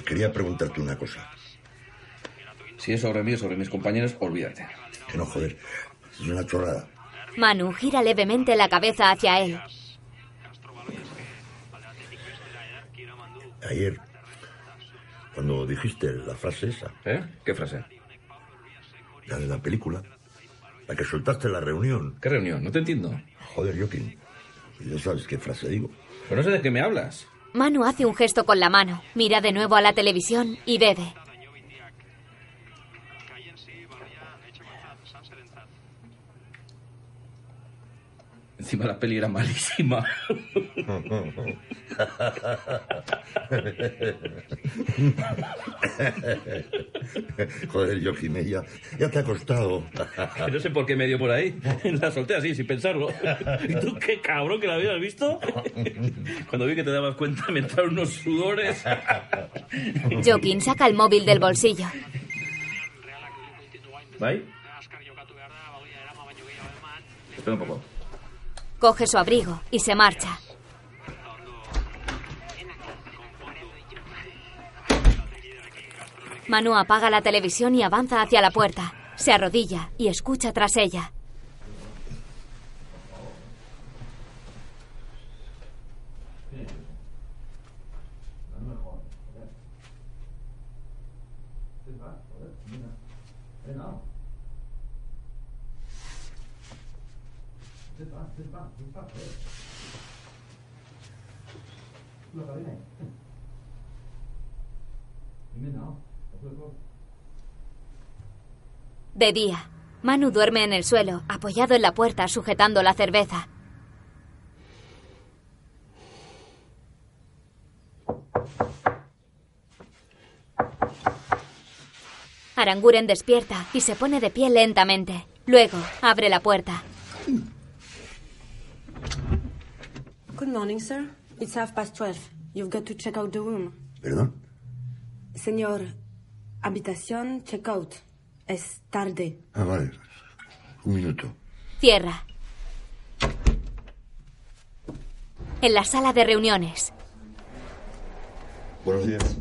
Quería preguntarte una cosa. Si es sobre mí o sobre mis compañeros, olvídate. Que no, joder. Es una chorrada. Manu gira levemente la cabeza hacia él. Ayer, cuando dijiste la frase esa. ¿Eh? ¿Qué frase? La de la película. La que soltaste en la reunión. ¿Qué reunión? No te entiendo. Joder, Joaquín. Ya sabes qué frase digo. Pero no sé de qué me hablas. Manu hace un gesto con la mano, mira de nuevo a la televisión y bebe. Encima la peli era malísima. Joder, Joaquín, ya, ya te ha costado. Que no sé por qué me dio por ahí. La solté así, sin pensarlo. ¿Y tú qué cabrón que la habías visto? Cuando vi que te dabas cuenta me entraron unos sudores. Joaquín saca el móvil del bolsillo. ¿Vai? Espera un poco. Coge su abrigo y se marcha. Manu apaga la televisión y avanza hacia la puerta. Se arrodilla y escucha tras ella. De día, Manu duerme en el suelo, apoyado en la puerta, sujetando la cerveza. Aranguren despierta y se pone de pie lentamente. Luego, abre la puerta. Good morning, sir. It's half past twelve. You've got to check out the room. ¿Perdón? Señor, habitación check out. Es tarde. Ah, vale. Un minuto. Cierra. En la sala de reuniones, Buenos días.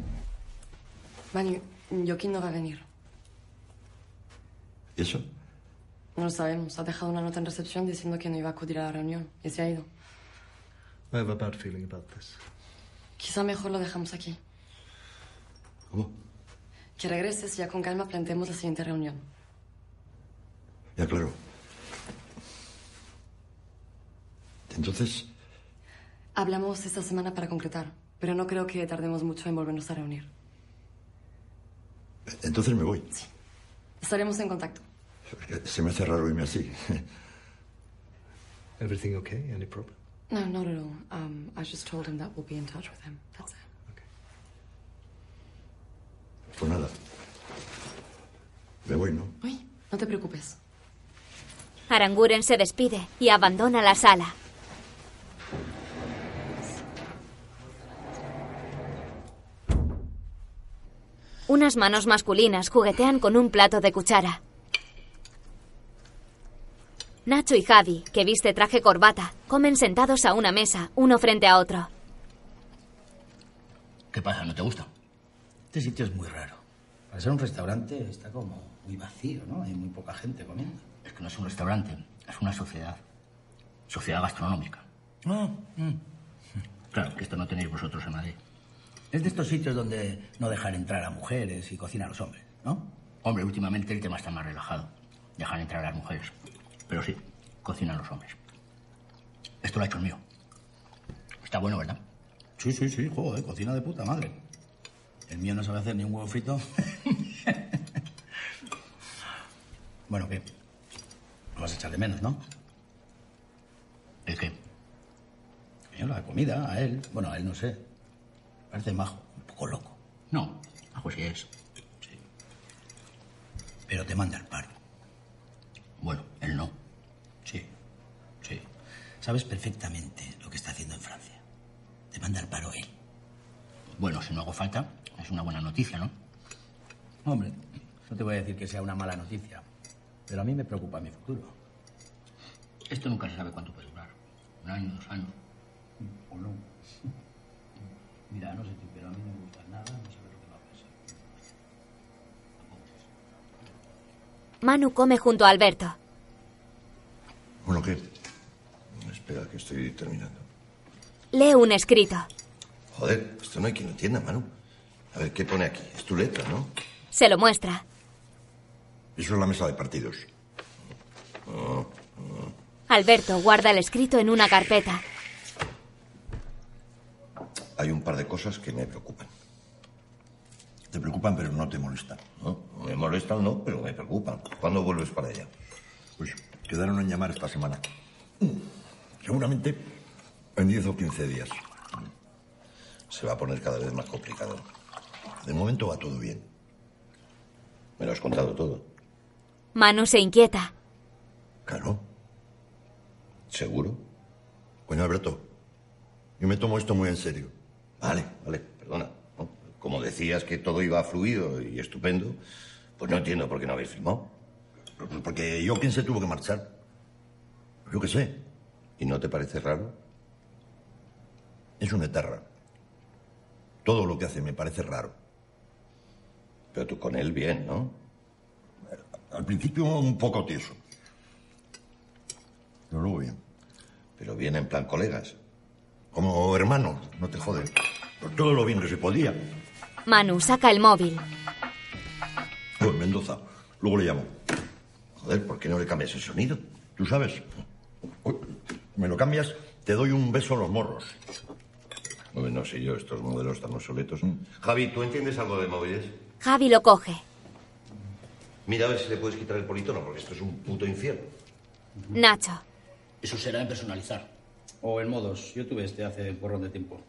Manu, Joaquín no va a venir. ¿Y eso? No lo sabemos. Ha dejado una nota en recepción diciendo que no iba a acudir a la reunión y se ha ido. I have a bad feeling about this. Quizá mejor lo dejamos aquí. ¿Cómo? Que regreses y ya con calma planteemos la siguiente reunión. Ya, claro. Entonces, Hablamos esta semana para concretar, pero no creo que tardemos mucho en volvernos a reunir. entonces me voy. Estaremos en contacto. Se me hace raro irme así. Everything okay? Any problem? No, not at all. Um, I just told him that we'll be in touch with him. That's it. Pues nada. Me voy, ¿no? Uy, no te preocupes. Aranguren se despide y abandona la sala. Unas manos masculinas juguetean con un plato de cuchara. Nacho y Javi, que viste traje corbata, comen sentados a una mesa, uno frente a otro. ¿Qué pasa? ¿No te gusta? Este sitio es muy raro. Para ser un restaurante está como muy vacío, ¿no? Hay muy poca gente comiendo. Es que no es un restaurante, es una sociedad. Sociedad gastronómica. Ah, mm. Claro, que esto no tenéis vosotros en Madrid. Es de estos sitios donde no dejan entrar a mujeres y cocinan a los hombres, ¿no? Hombre, últimamente el tema está más relajado. Dejan entrar a las mujeres. Pero sí, cocinan los hombres. Esto lo ha hecho el mío. Está bueno, ¿verdad? Sí, sí, sí, joder, cocina de puta madre. El mío no sabe hacer ni un huevo frito. bueno, ¿qué? Lo vas a echar de menos, ¿no? ¿El qué? Yo, la comida, a él. Bueno, a él no sé. Parece majo, un poco loco. No, majo sí es. Pero te manda al paro. Bueno, él no. Sí, sí. Sabes perfectamente lo que está haciendo en Francia. Te manda al paro él. Bueno, si no hago falta, es una buena noticia, ¿no? Hombre, no te voy a decir que sea una mala noticia, pero a mí me preocupa mi futuro. Esto nunca se sabe cuánto puede durar. Un año, dos años. ¿O no? Mira, no sé tú, pero a mí no me gusta nada no saber lo que va a pasar. Manu come junto a Alberto. Bueno, ¿qué? Espera, que estoy terminando. Lee un escrito. Joder, esto no hay quien lo entienda, Manu. A ver, ¿qué pone aquí? Es tu letra, ¿no? Se lo muestra. Eso es la mesa de partidos. Oh, Alberto guarda el escrito en una carpeta. Hay un par de cosas que me preocupan. Te preocupan, pero no te molestan. No, me molestan, no, pero me preocupan. ¿Cuándo vuelves para allá? Pues quedaron en llamar esta semana. Seguramente en 10 o 15 días. Se va a poner cada vez más complicado. De momento va todo bien. Me lo has contado todo. Manu se inquieta. Claro. ¿Seguro? Coño, Alberto, yo me tomo esto muy en serio. Vale, vale, perdona. Como decías que todo iba fluido y estupendo, pues no entiendo por qué no habéis filmado. Pues Porque yo, ¿quién se tuvo que marchar? Yo qué sé. ¿Y no te parece raro? Es una eterra. Todo lo que hace me parece raro. Pero tú con él bien, ¿no? Al principio un poco tieso. Pero luego bien. Pero bien en plan colegas. Como hermanos, no te jodes. Por todo lo bien que se podía. Manu saca el móvil. Pues Mendoza. Luego le llamo. Joder, ¿por qué no le cambias el sonido? ¿Tú sabes? Uy, Me lo cambias, te doy un beso en los morros. Hombre, no sé yo, estos modelos están obsoletos. Javi, ¿tú entiendes algo de móviles? Javi lo coge. Mira a ver si le puedes quitar el politono, porque esto es un puto infierno. Nacho. Eso será en personalizar. O en modos. Yo tuve este hace un porrón de tiempo.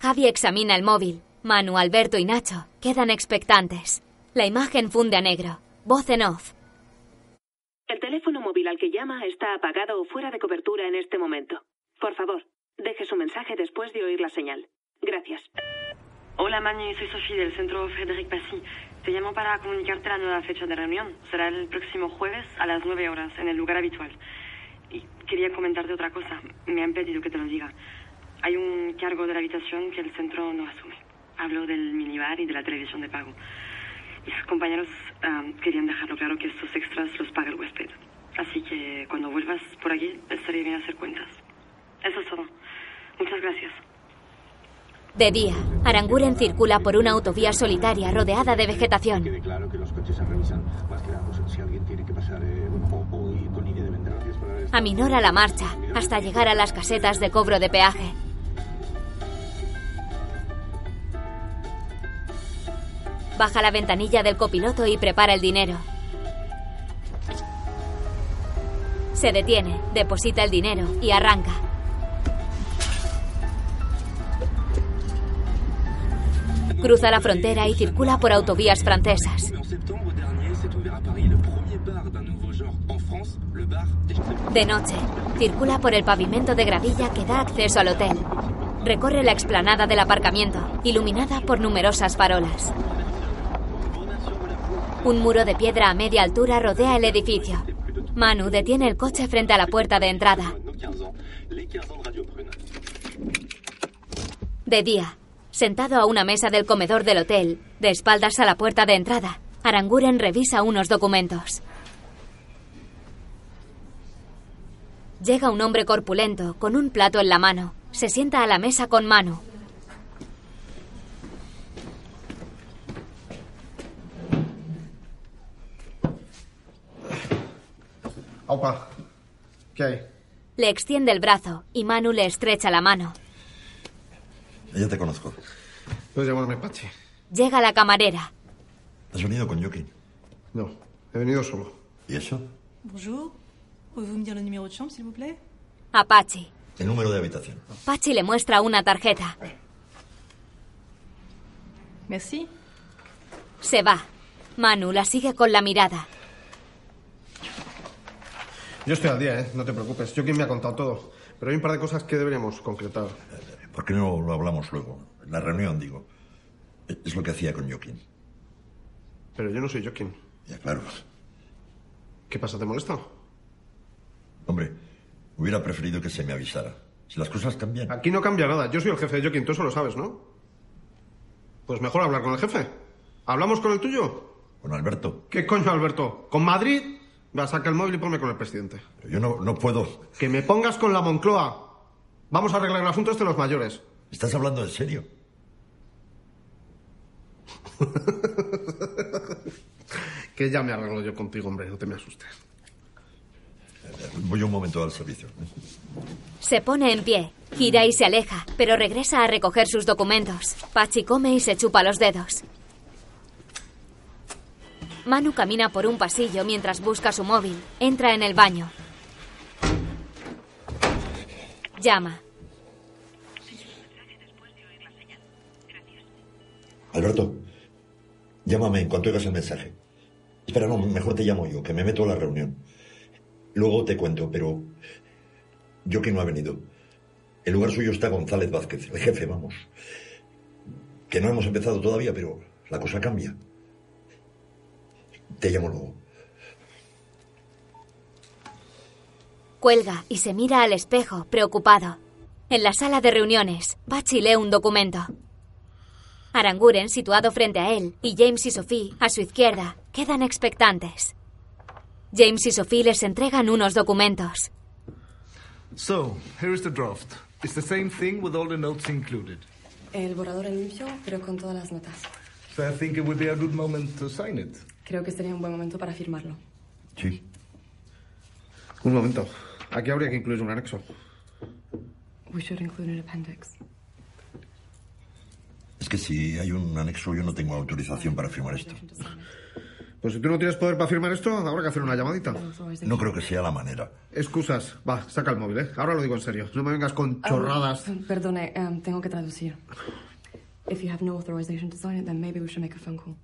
Javi examina el móvil. Manu, Alberto y Nacho quedan expectantes. La imagen funde a negro. Voz en off. El teléfono móvil al que llama está apagado o fuera de cobertura en este momento. Por favor, deje su mensaje después de oír la señal. Gracias. Hola Manu, soy Sofía del centro Frédéric Passy. Te llamo para comunicarte la nueva fecha de reunión. Será el próximo jueves a las 9 horas en el lugar habitual. Y quería comentarte otra cosa. Me han pedido que te lo diga. Hay un cargo de la habitación que el centro no asume. Hablo del minibar y de la televisión de pago. Mis compañeros ah, querían dejarlo claro que estos extras los paga el huésped. Así que cuando vuelvas por aquí, estaría bien hacer cuentas. Eso es todo. Muchas gracias. De día, Aranguren circula por una autovía solitaria rodeada de vegetación. Quede claro que los coches se revisan más que nada pues, si alguien tiene que pasar eh, con idea de para. Aminora la marcha hasta llegar a las casetas de cobro de peaje. Baja la ventanilla del copiloto y prepara el dinero. Se detiene, deposita el dinero y arranca. Cruza la frontera y circula por autovías francesas. De noche, circula por el pavimento de gravilla que da acceso al hotel. Recorre la explanada del aparcamiento, iluminada por numerosas farolas. Un muro de piedra a media altura rodea el edificio. Manu detiene el coche frente a la puerta de entrada. nos 15 ans, les 15 ans de Radio Prune. De día, Sentado a una mesa del comedor del hotel, de espaldas a la puerta de entrada, Aranguren revisa unos documentos. Llega un hombre corpulento, con un plato en la mano. Se sienta a la mesa con Manu. Opa, ¿qué hay? Le extiende el brazo y Manu le estrecha la mano. Ya te conozco. Puedes llamarme Pachi. Llega la camarera. ¿Has venido con Joaquín? No, he venido solo. ¿Y eso? Bonjour. Pouvez-vous me dire le numéro de chambre, s'il vous plaît A Pachi. El número de habitación. Pachi le muestra una tarjeta. Merci. Se va. Manu la sigue con la mirada. Yo estoy al día, ¿eh? No te preocupes. Joaquín me ha contado todo. Pero hay un par de cosas que deberíamos concretar. ¿Por qué no lo hablamos luego? En la reunión, digo. Es lo que hacía con Joaquín. Pero yo no soy Joaquín. Ya, claro. ¿Qué pasa? ¿Te molesta? Hombre, hubiera preferido que se me avisara. Si las cosas cambian. Aquí no cambia nada. Yo soy el jefe de Joaquín, tú eso lo sabes, ¿no? Pues mejor hablar con el jefe. ¿Hablamos con el tuyo? Con Alberto. ¿Qué coño, Alberto? ¿Con Madrid? Va, saca el móvil y ponme con el presidente. Pero yo no, no puedo. Que me pongas con la Moncloa. Vamos a arreglar el asunto este de los mayores. ¿Estás hablando en serio? que ya me arreglo yo contigo, hombre, no te me asustes. Voy un momento al servicio. Se pone en pie, gira y se aleja, pero regresa a recoger sus documentos. Pachi come y se chupa los dedos. Manu camina por un pasillo mientras busca su móvil. Entra en el baño. Llama. Alberto, llámame en cuanto oigas el mensaje. Espera, no, mejor te llamo yo, que me meto a la reunión. Luego te cuento, pero yo que no ha venido. El lugar suyo está González Vázquez, el jefe, vamos. Que no hemos empezado todavía, pero la cosa cambia. Te llamo luego. Cuelga y se mira al espejo, preocupado. En la sala de reuniones, Pachi lee un documento. Aranguren, situado frente a él, y James y Sophie, a su izquierda, quedan expectantes. James y Sophie les entregan unos documentos. So, here is the draft. It's the same thing with all the notes included. El borrador en limpio, pero con todas las notas. So I think it would be a good moment to sign it. Creo que sería un buen momento para firmarlo. Sí. Un momento. Aquí habría que incluir un anexo. We should include an appendix. Es que si hay un anexo, yo no tengo autorización para firmar esto. Pues si tú no tienes poder para firmar esto, habrá que hacer una llamadita. No creo que sea la manera. Excusas. Va, saca el móvil, ¿eh? Ahora lo digo en serio. No me vengas con chorradas. Um, perdone, um, tengo que traducir. If you have no authorization to sign it, then maybe we should make a phone call.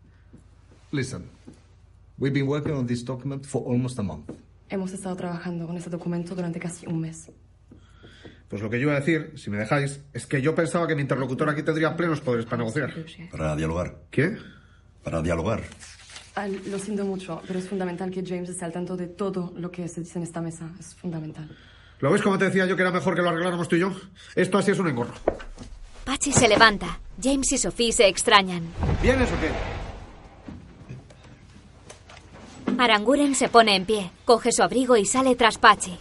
Listen, we've been working on this document for almost a month. Hemos estado trabajando con este documento durante casi un mes. Pues lo que yo iba a decir, si me dejáis, es que yo pensaba que mi interlocutor aquí tendría plenos poderes para negociar. Para dialogar. ¿Qué? Para dialogar. Ah, lo siento mucho, pero es fundamental que James esté al tanto de todo lo que se dice en esta mesa. Es fundamental. ¿Lo ves como te decía yo que era mejor que lo arregláramos tú y yo? Esto así es un engorro. Pachi se levanta. James y Sophie se extrañan. ¿Vienes o qué? Aranguren se pone en pie, coge su abrigo y sale tras Pachi.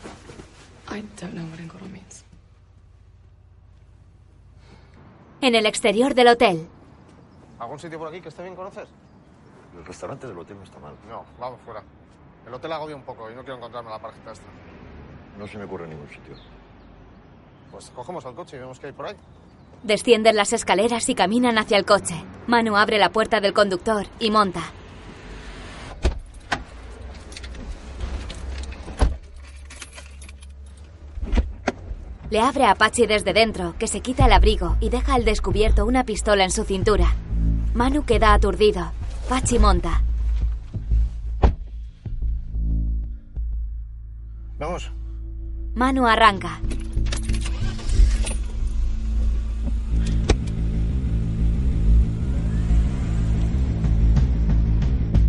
En el exterior del hotel, ¿Algún sitio por aquí que esté bien conocer? El restaurante del hotel no está mal. No, vamos fuera. El hotel agobia un poco y no quiero encontrarme la tarjeta extra. No se me ocurre ningún sitio. Pues cogemos al coche y vemos qué hay por ahí. descienden las escaleras y caminan hacia el coche. Manu abre la puerta del conductor y monta. Le abre a Pachi desde dentro, que se quita el abrigo y deja al descubierto una pistola en su cintura. Manu queda aturdido. Pachi monta. Vamos. Manu arranca.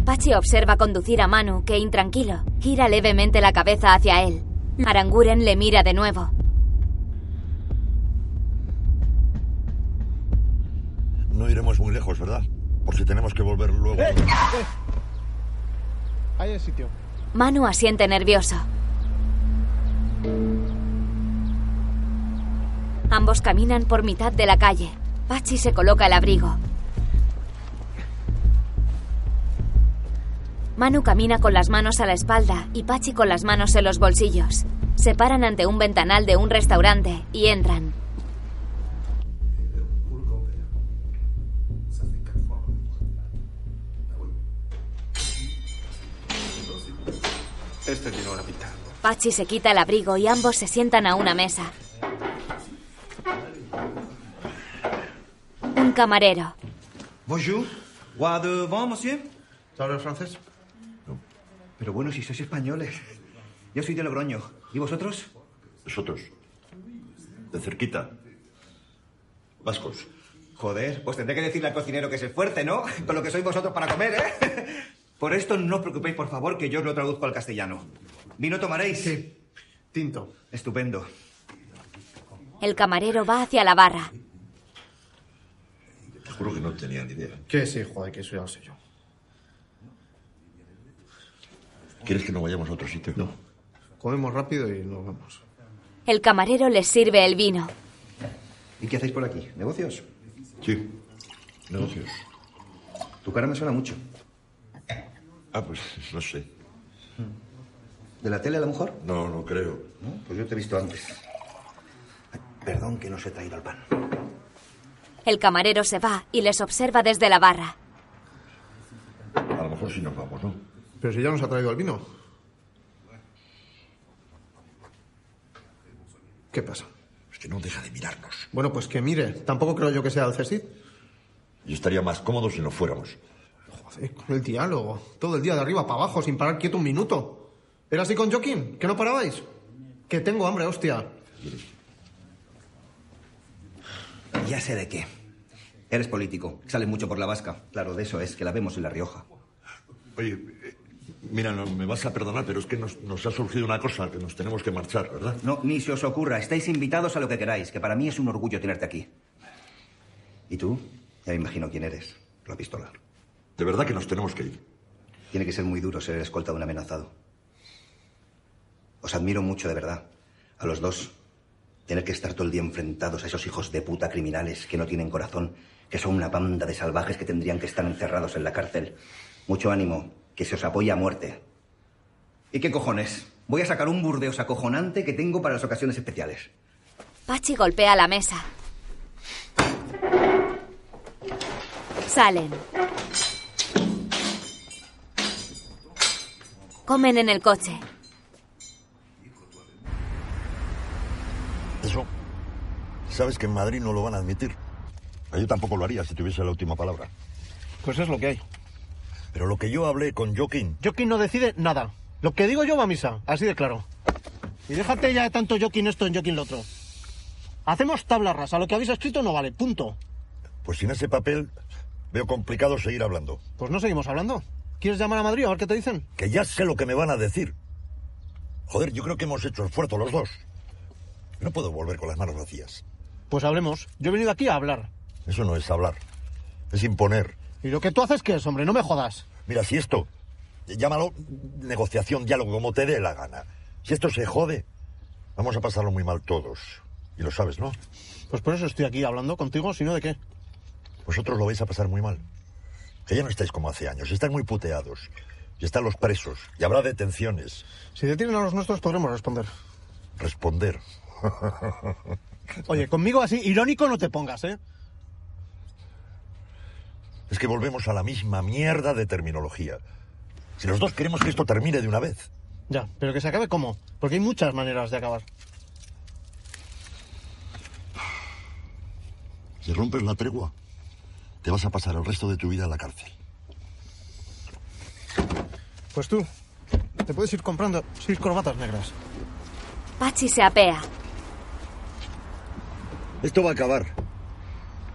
Pachi observa conducir a Manu, que intranquilo, gira levemente la cabeza hacia él. Aranguren le mira de nuevo. No es muy lejos, ¿verdad? Por si tenemos que volver luego. ¡Eh! Ahí el sitio. Manu asiente nervioso. Ambos caminan por mitad de la calle. Pachi se coloca el abrigo. Manu camina con las manos a la espalda y Pachi con las manos en los bolsillos. Se paran ante un ventanal de un restaurante y entran. Este tiene una pinta. Pachi se quita el abrigo y ambos se sientan a una mesa. Un camarero. Bonjour. What de vin, monsieur? ¿Sabes francés? Pero bueno, si sois españoles. Yo soy de Logroño. ¿Y vosotros? Nosotros. De cerquita. Vascos. Joder, pues tendré que decirle al cocinero que es el fuerte, ¿no? Con lo que sois vosotros para comer, ¿eh? Por esto no os preocupéis, por favor, que yo os lo traduzco al castellano. ¿Vino tomaréis? Sí. Tinto. Estupendo. El camarero va hacia la barra. Te juro que no tenía ni idea. Que sí, joder, que eso ya lo sé yo. ¿Quieres que no vayamos a otro sitio? No. Comemos rápido y nos vamos. El camarero les sirve el vino. ¿Y qué hacéis por aquí? ¿Negocios? Sí. Negocios. Tu cara me suena mucho. Ah, pues no sé. ¿De la tele a lo mejor? No, no creo. ¿No? Pues yo te he visto antes. Ay, Perdón que no se he traído el pan. El camarero se va y les observa desde la barra. A lo mejor sí nos vamos, ¿no? Pero si ya nos ha traído el vino. ¿Qué pasa? Es que no deja de mirarnos. Bueno, pues que mire. Tampoco creo yo que sea el CESID. Y estaría más cómodo si no fuéramos. Joder, con el diálogo. Todo el día de arriba para abajo, sin parar quieto un minuto. ¿Era así con Joaquín? ¿Que no parabais? Que tengo hambre, hostia. Ya sé de qué. Eres político. Sale mucho por la vasca. Claro, de eso es, que la vemos en La Rioja. Oye, eh, mira, no, me vas a perdonar, pero es que nos, nos ha surgido una cosa, que nos tenemos que marchar, ¿verdad? No, ni se os ocurra. Estáis invitados a lo que queráis, que para mí es un orgullo tenerte aquí. ¿Y tú? Ya me imagino quién eres. La pistola. De verdad que nos tenemos que ir. Tiene que ser muy duro ser el escolta de un amenazado. Os admiro mucho, de verdad. A los dos. Tener que estar todo el día enfrentados a esos hijos de puta criminales que no tienen corazón, que son una banda de salvajes que tendrían que estar encerrados en la cárcel. Mucho ánimo, que se os apoya a muerte. ¿Y qué cojones? Voy a sacar un burdeos acojonante que tengo para las ocasiones especiales. Pachi golpea la mesa. Salen. Comen en el coche. Eso. Sabes que en Madrid no lo van a admitir. Yo tampoco lo haría si tuviese la última palabra. Pues es lo que hay. Pero lo que yo hablé con Joaquín. Joaquín no decide nada. Lo que digo yo va a misa, así de claro. Y déjate ya de tanto Joaquín esto en Joaquín lo otro. Hacemos tabla rasa. Lo que habéis escrito no vale. Punto. Pues sin ese papel veo complicado seguir hablando. Pues no seguimos hablando. ¿Quieres llamar a Madrid a ver qué te dicen? Que ya sé lo que me van a decir. Joder, yo creo que hemos hecho esfuerzo los dos. No puedo volver con las manos vacías. Pues hablemos. Yo he venido aquí a hablar. Eso no es hablar. Es imponer. ¿Y lo que tú haces qué es, hombre? No me jodas. Mira, si esto, llámalo negociación, diálogo, como te dé la gana. Si esto se jode, vamos a pasarlo muy mal todos. Y lo sabes, ¿no? Pues por eso estoy aquí hablando contigo, si no de qué. Vosotros lo vais a pasar muy mal. Que ya no estáis como hace años, estáis muy puteados. Y están los presos, y habrá detenciones. Si detienen a los nuestros podremos responder. Responder. Oye, conmigo así, irónico no te pongas, ¿eh? Es que volvemos a la misma mierda de terminología. Si los dos queremos que esto termine de una vez. Ya, pero que se acabe cómo. Porque hay muchas maneras de acabar. Si rompes la tregua, te vas a pasar el resto de tu vida en la cárcel. Pues tú, te puedes ir comprando seis corbatas negras. Pachi se apea. Esto va a acabar.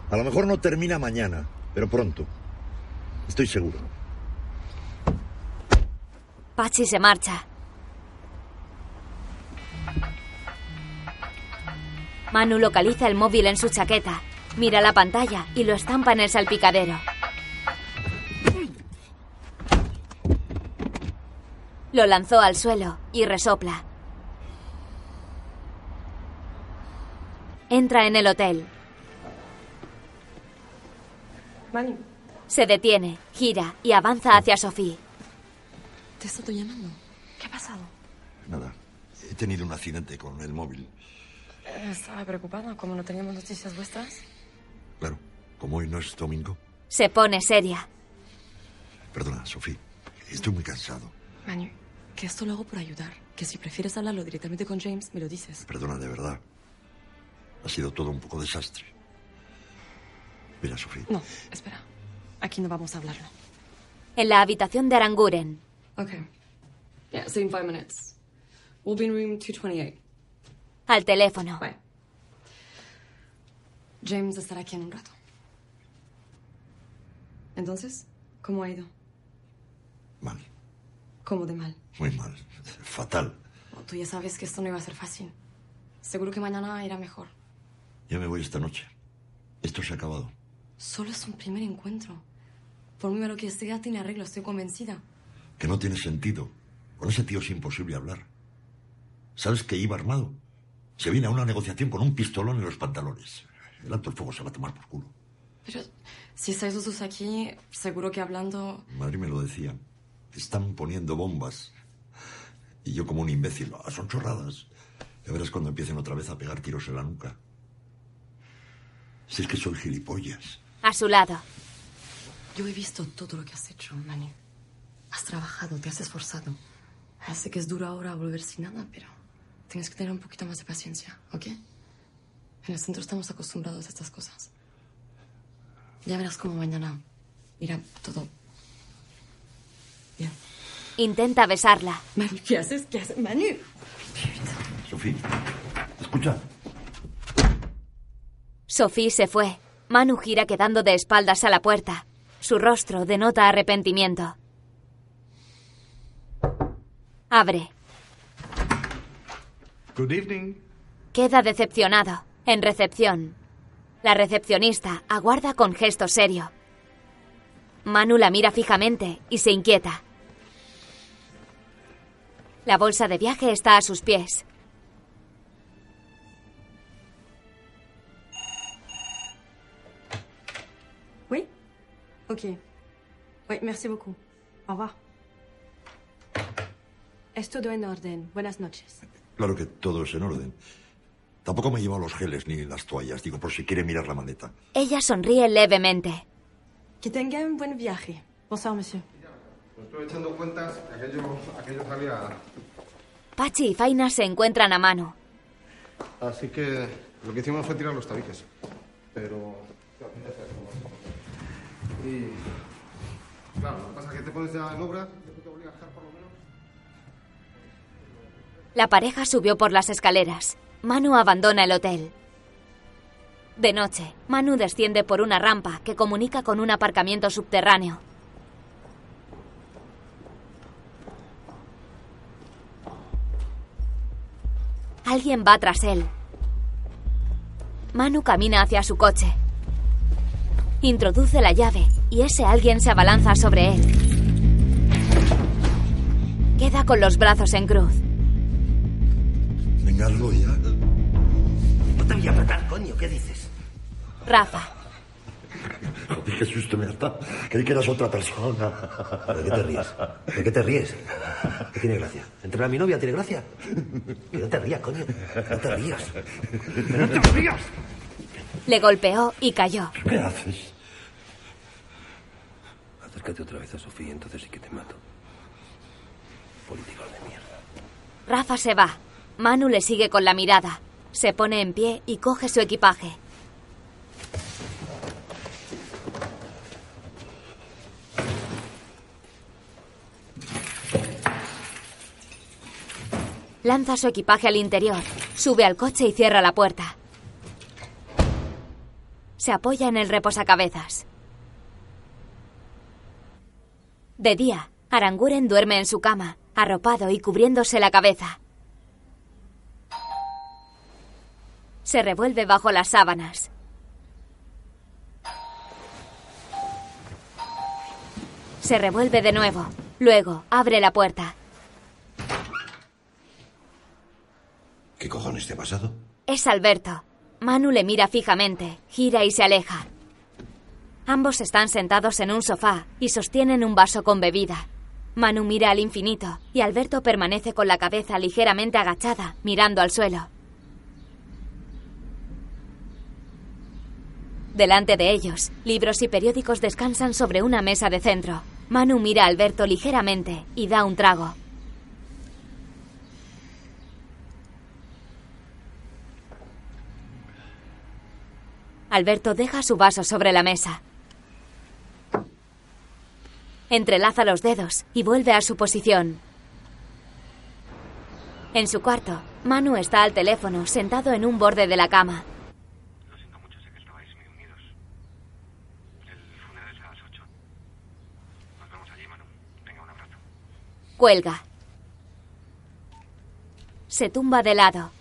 A lo mejor no termina mañana, pero pronto. Estoy seguro. Pachi se marcha. Manu localiza el móvil en su chaqueta. Mira la pantalla y lo estampa en el salpicadero. Lo lanzó al suelo y resopla. Entra en el hotel. Se detiene, gira y avanza hacia Sophie. te estoy llamando. ¿Qué ha pasado? Nada. He tenido un accidente con el móvil. Eh, Estaba preocupada, como no teníamos noticias vuestras. Claro, como hoy no es domingo. Se pone seria. Perdona, Sofía. Estoy muy cansado. Manu, que esto lo hago por ayudar. Que si prefieres hablarlo directamente con James, me lo dices. Perdona, de verdad. Ha sido todo un poco desastre. Mira, Sofía. No, espera. Aquí no vamos a hablarlo. En la habitación de Aranguren. Okay. Yeah, see in five minutes. We'll be in room 228. Al teléfono. James estará aquí en un rato. Entonces, ¿cómo ha ido? Mal. ¿Cómo de mal? Muy mal. Fatal. Tú ya sabes que esto no iba a ser fácil. Seguro que mañana irá mejor. Ya me voy esta noche. Esto se ha acabado. Solo es un primer encuentro. Por mí lo que sea tiene arreglo, estoy convencida. Que no tiene sentido. Con ese tío es imposible hablar. ¿Sabes que iba armado? Se viene a una negociación con un pistolón en los pantalones. El alto el fuego se va a tomar por culo. Pero si estáis los dos aquí, seguro que hablando... Madre me lo decía. Están poniendo bombas. Y yo como un imbécil. "Ah, son chorradas. Ya verás cuando empiecen otra vez a pegar tiros en la nuca. Si es que soy gilipollas. A su lado. Yo he visto todo lo que has hecho, Manu. Has trabajado, te has esforzado. Sé que es duro ahora volver sin nada, pero tienes que tener un poquito más de paciencia, ¿ok? En el centro estamos acostumbrados a estas cosas. Ya verás cómo mañana irá todo. Intenta besarla. Manu, ¿qué haces? ¿Qué haces? Manu. Sofía, escucha. Sophie se fue. Manu gira quedando de espaldas a la puerta. Su rostro denota arrepentimiento. Abre. Good evening. Queda decepcionado. En recepción. La recepcionista aguarda con gesto serio. Manu la mira fijamente y se inquieta. La bolsa de viaje está a sus pies. Oui Ok. Oui, merci beaucoup. Au revoir. Es todo en orden. Buenas noches. Claro que todo es en orden. Tampoco me llevo los geles ni las toallas. Digo, por si quiere mirar la maleta. Ella sonríe levemente. Que tenga un buen viaje. Bonsoir, monsieur. Estoy echando cuentas. Aquello, aquello salía. Pachi y Faina se encuentran a mano. Así que lo que hicimos fue tirar los tabiques. Pero. Y. Claro, lo que pasa es que te pones ya en obra. La pareja subió por las escaleras. Manu abandona el hotel. De noche, Manu desciende por una rampa que comunica con un aparcamiento subterráneo. Alguien va tras él. Manu camina hacia su coche. Introduce la llave y ese alguien se abalanza sobre él. Queda con los brazos en cruz. Venga, algo ya. Te voy a matar, coño, ¿qué dices? Rafa. Joder, qué susto me harta. Creí que eras otra persona. ¿De qué te ríes? ¿De qué te ríes? ¿Qué tiene gracia? ¿Entrenar a mi novia tiene gracia? Que no te rías, coño. No te rías. ¡Que no te rías! Le golpeó y cayó. ¿Qué haces? Acércate otra vez a Sofía, entonces sí que te mato. Político de mierda. Rafa se va. Manu le sigue con la mirada. Se pone en pie y coge su equipaje. Lanza su equipaje al interior, sube al coche y cierra la puerta. Se apoya en el reposacabezas. De día, Aranguren duerme en su cama, arropado y cubriéndose la cabeza. Se revuelve bajo las sábanas. Se revuelve de nuevo. Luego, abre la puerta. ¿Qué cojones te ha pasado? Es Alberto. Manu le mira fijamente, gira y se aleja. Ambos están sentados en un sofá y sostienen un vaso con bebida. Manu mira al infinito y Alberto permanece con la cabeza ligeramente agachada, mirando al suelo. Delante de ellos, libros y periódicos descansan sobre una mesa de centro. Manu mira a Alberto ligeramente y da un trago. Alberto deja su vaso sobre la mesa. Entrelaza los dedos y vuelve a su posición. En su cuarto, Manu está al teléfono, sentado en un borde de la cama. Cuelga. Se tumba de lado.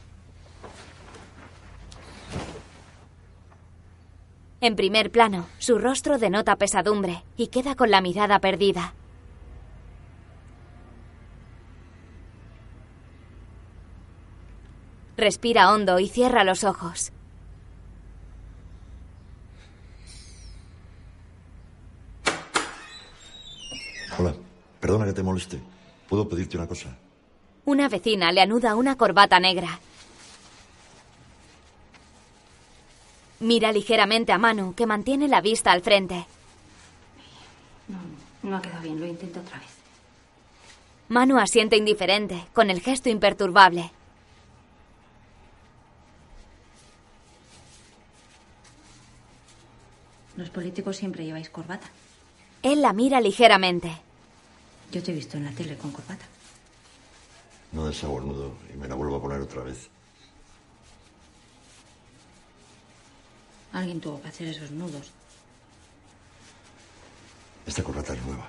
En primer plano, su rostro denota pesadumbre y queda con la mirada perdida. Respira hondo y cierra los ojos. Hola, perdona que te moleste. ¿Puedo pedirte una cosa? Una vecina le anuda una corbata negra. Mira ligeramente a Manu, que mantiene la vista al frente. No, no ha quedado bien, lo intento otra vez. Manu asiente indiferente, con el gesto imperturbable. Los políticos siempre lleváis corbata. Él la mira ligeramente. Yo te he visto en la tele con corbata. No desabornudo y me la vuelvo a poner otra vez. Alguien tuvo que hacer esos nudos. Esta corbata es nueva.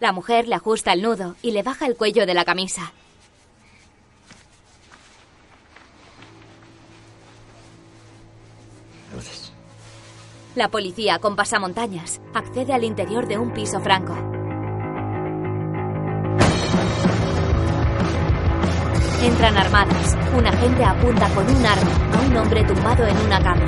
La mujer le ajusta el nudo y le baja el cuello de la camisa. Gracias. La policía, con pasamontañas, accede al interior de un piso franco. Entran armados. Un agente apunta con un arma a un hombre tumbado en una cama.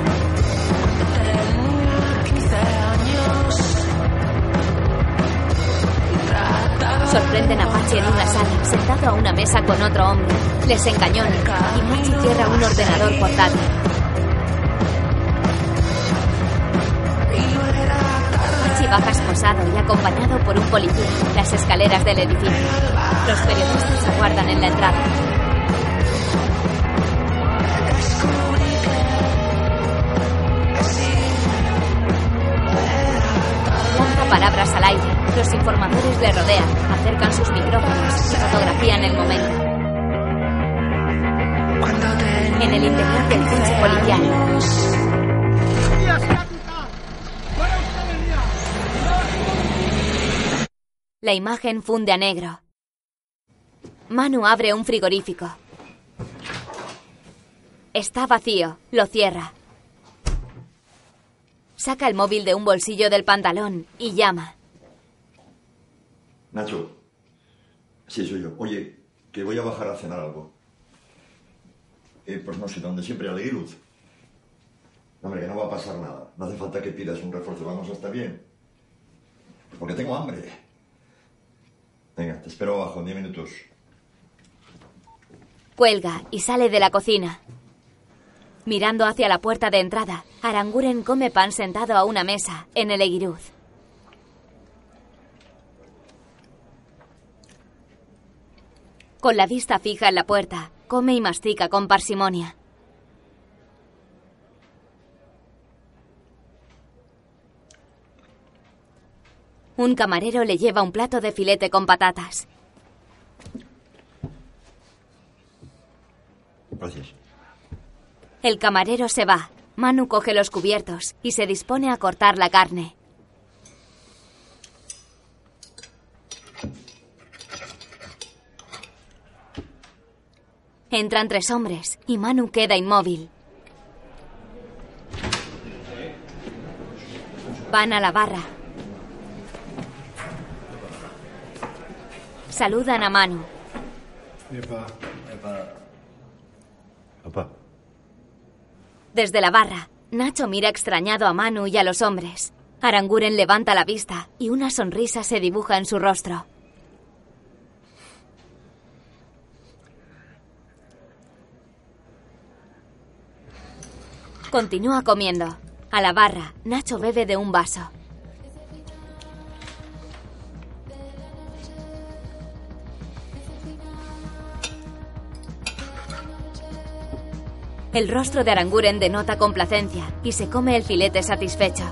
Sorprenden a Pachi en una sala, sentado a una mesa con otro hombre. Les encañona y Pachi cierra un ordenador portátil. Pachi baja esposado y acompañado por un policía las escaleras del edificio. Los periodistas aguardan en la entrada. Palabras al aire. Los informadores le rodean, acercan sus micrófonos fotografían el momento. En el interior del coche policial. La imagen funde a negro. Manu abre un frigorífico. Está vacío. Lo cierra. Saca el móvil de un bolsillo del pantalón y llama. Nacho. Sí, soy yo. Oye, que voy a bajar a cenar algo. Eh, pues no sé, donde siempre, Aguiluz. No, hombre, que no va a pasar nada. No hace falta que pidas un refuerzo. Vamos a estar bien. Porque tengo hambre. Venga, te espero abajo en 10 minutos. Cuelga y sale de la cocina. Mirando hacia la puerta de entrada, Aranguren come pan sentado a una mesa en el Eguiruz. Con la vista fija en la puerta, come y mastica con parsimonia. Un camarero le lleva un plato de filete con patatas. Gracias. El camarero se va. Manu coge los cubiertos y se dispone a cortar la carne. Entran tres hombres y Manu queda inmóvil. Van a la barra. Saludan a Manu. Papá. Desde la barra, Nacho mira extrañado a Manu y a los hombres. Aranguren levanta la vista y una sonrisa se dibuja en su rostro. Continúa comiendo. A la barra, Nacho bebe de un vaso. El rostro de Aranguren denota complacencia y se come el filete satisfecho.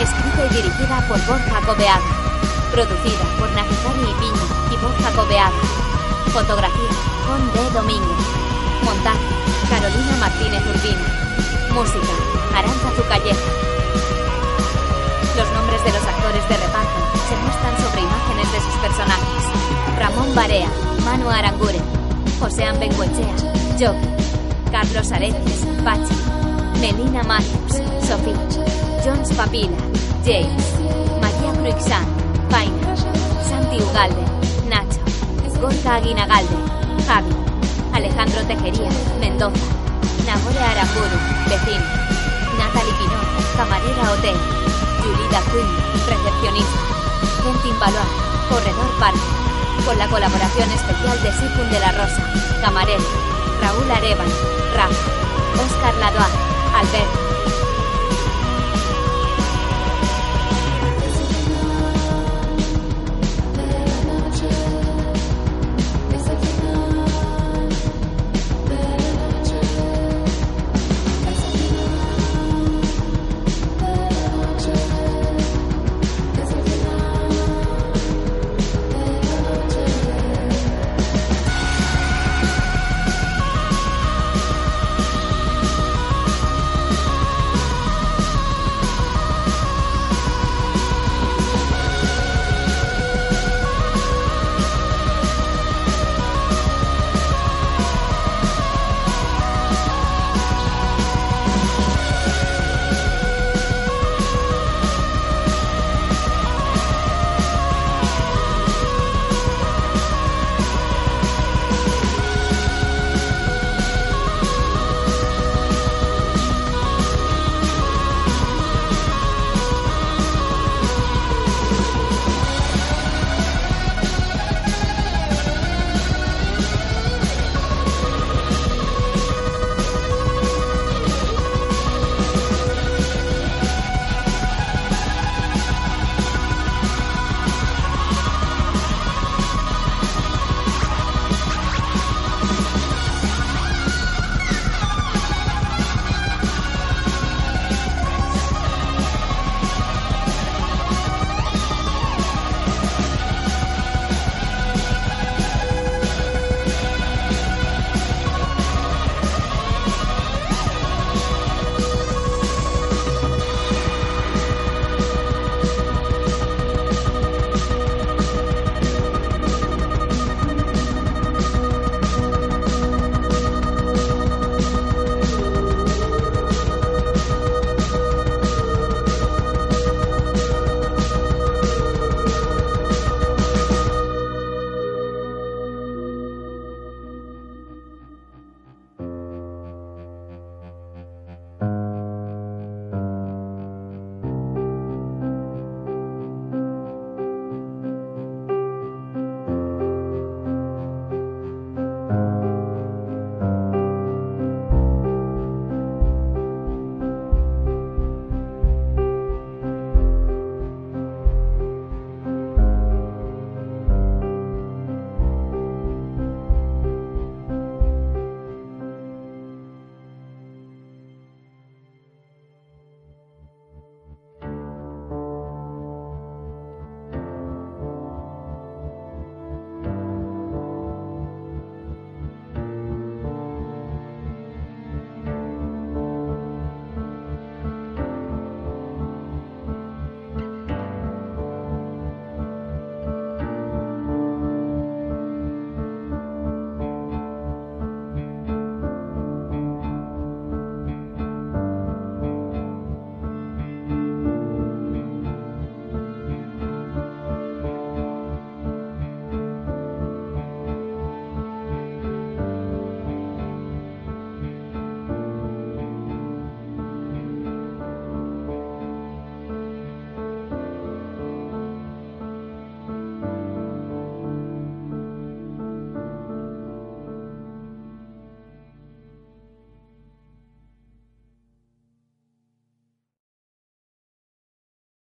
Escrita y dirigida por Borja Cobeaga. Producida por Nakizari y Piña y Borja Cobeaga. Fotografía Juan D. Domínguez. Montaje Carolina Martínez Urbina. Música Aranza Zucalleja. Los nombres de los actores de reparto se muestran sobre imágenes de sus personajes. Ramón Barea, Manu Aranguren, José Benguechea, Joker, Carlos Areces, Pachi, Melina Matthews, Sofía, Jones Papila, James, María Cruixant, Paina, Santi Ugalde, Nacho, Gorka Aguinagalde, Javi, Alejandro Tejería, Mendoza, Nagore Aramburu, vecino, Natalie Pinot, camarera hotel, Yulida Quinn, recepcionista, Quentin Balois, corredor parque, con la colaboración especial de Secund de la Rosa, camarero, Raúl Arevan, Rafa, Oscar Ladoa, Alberto,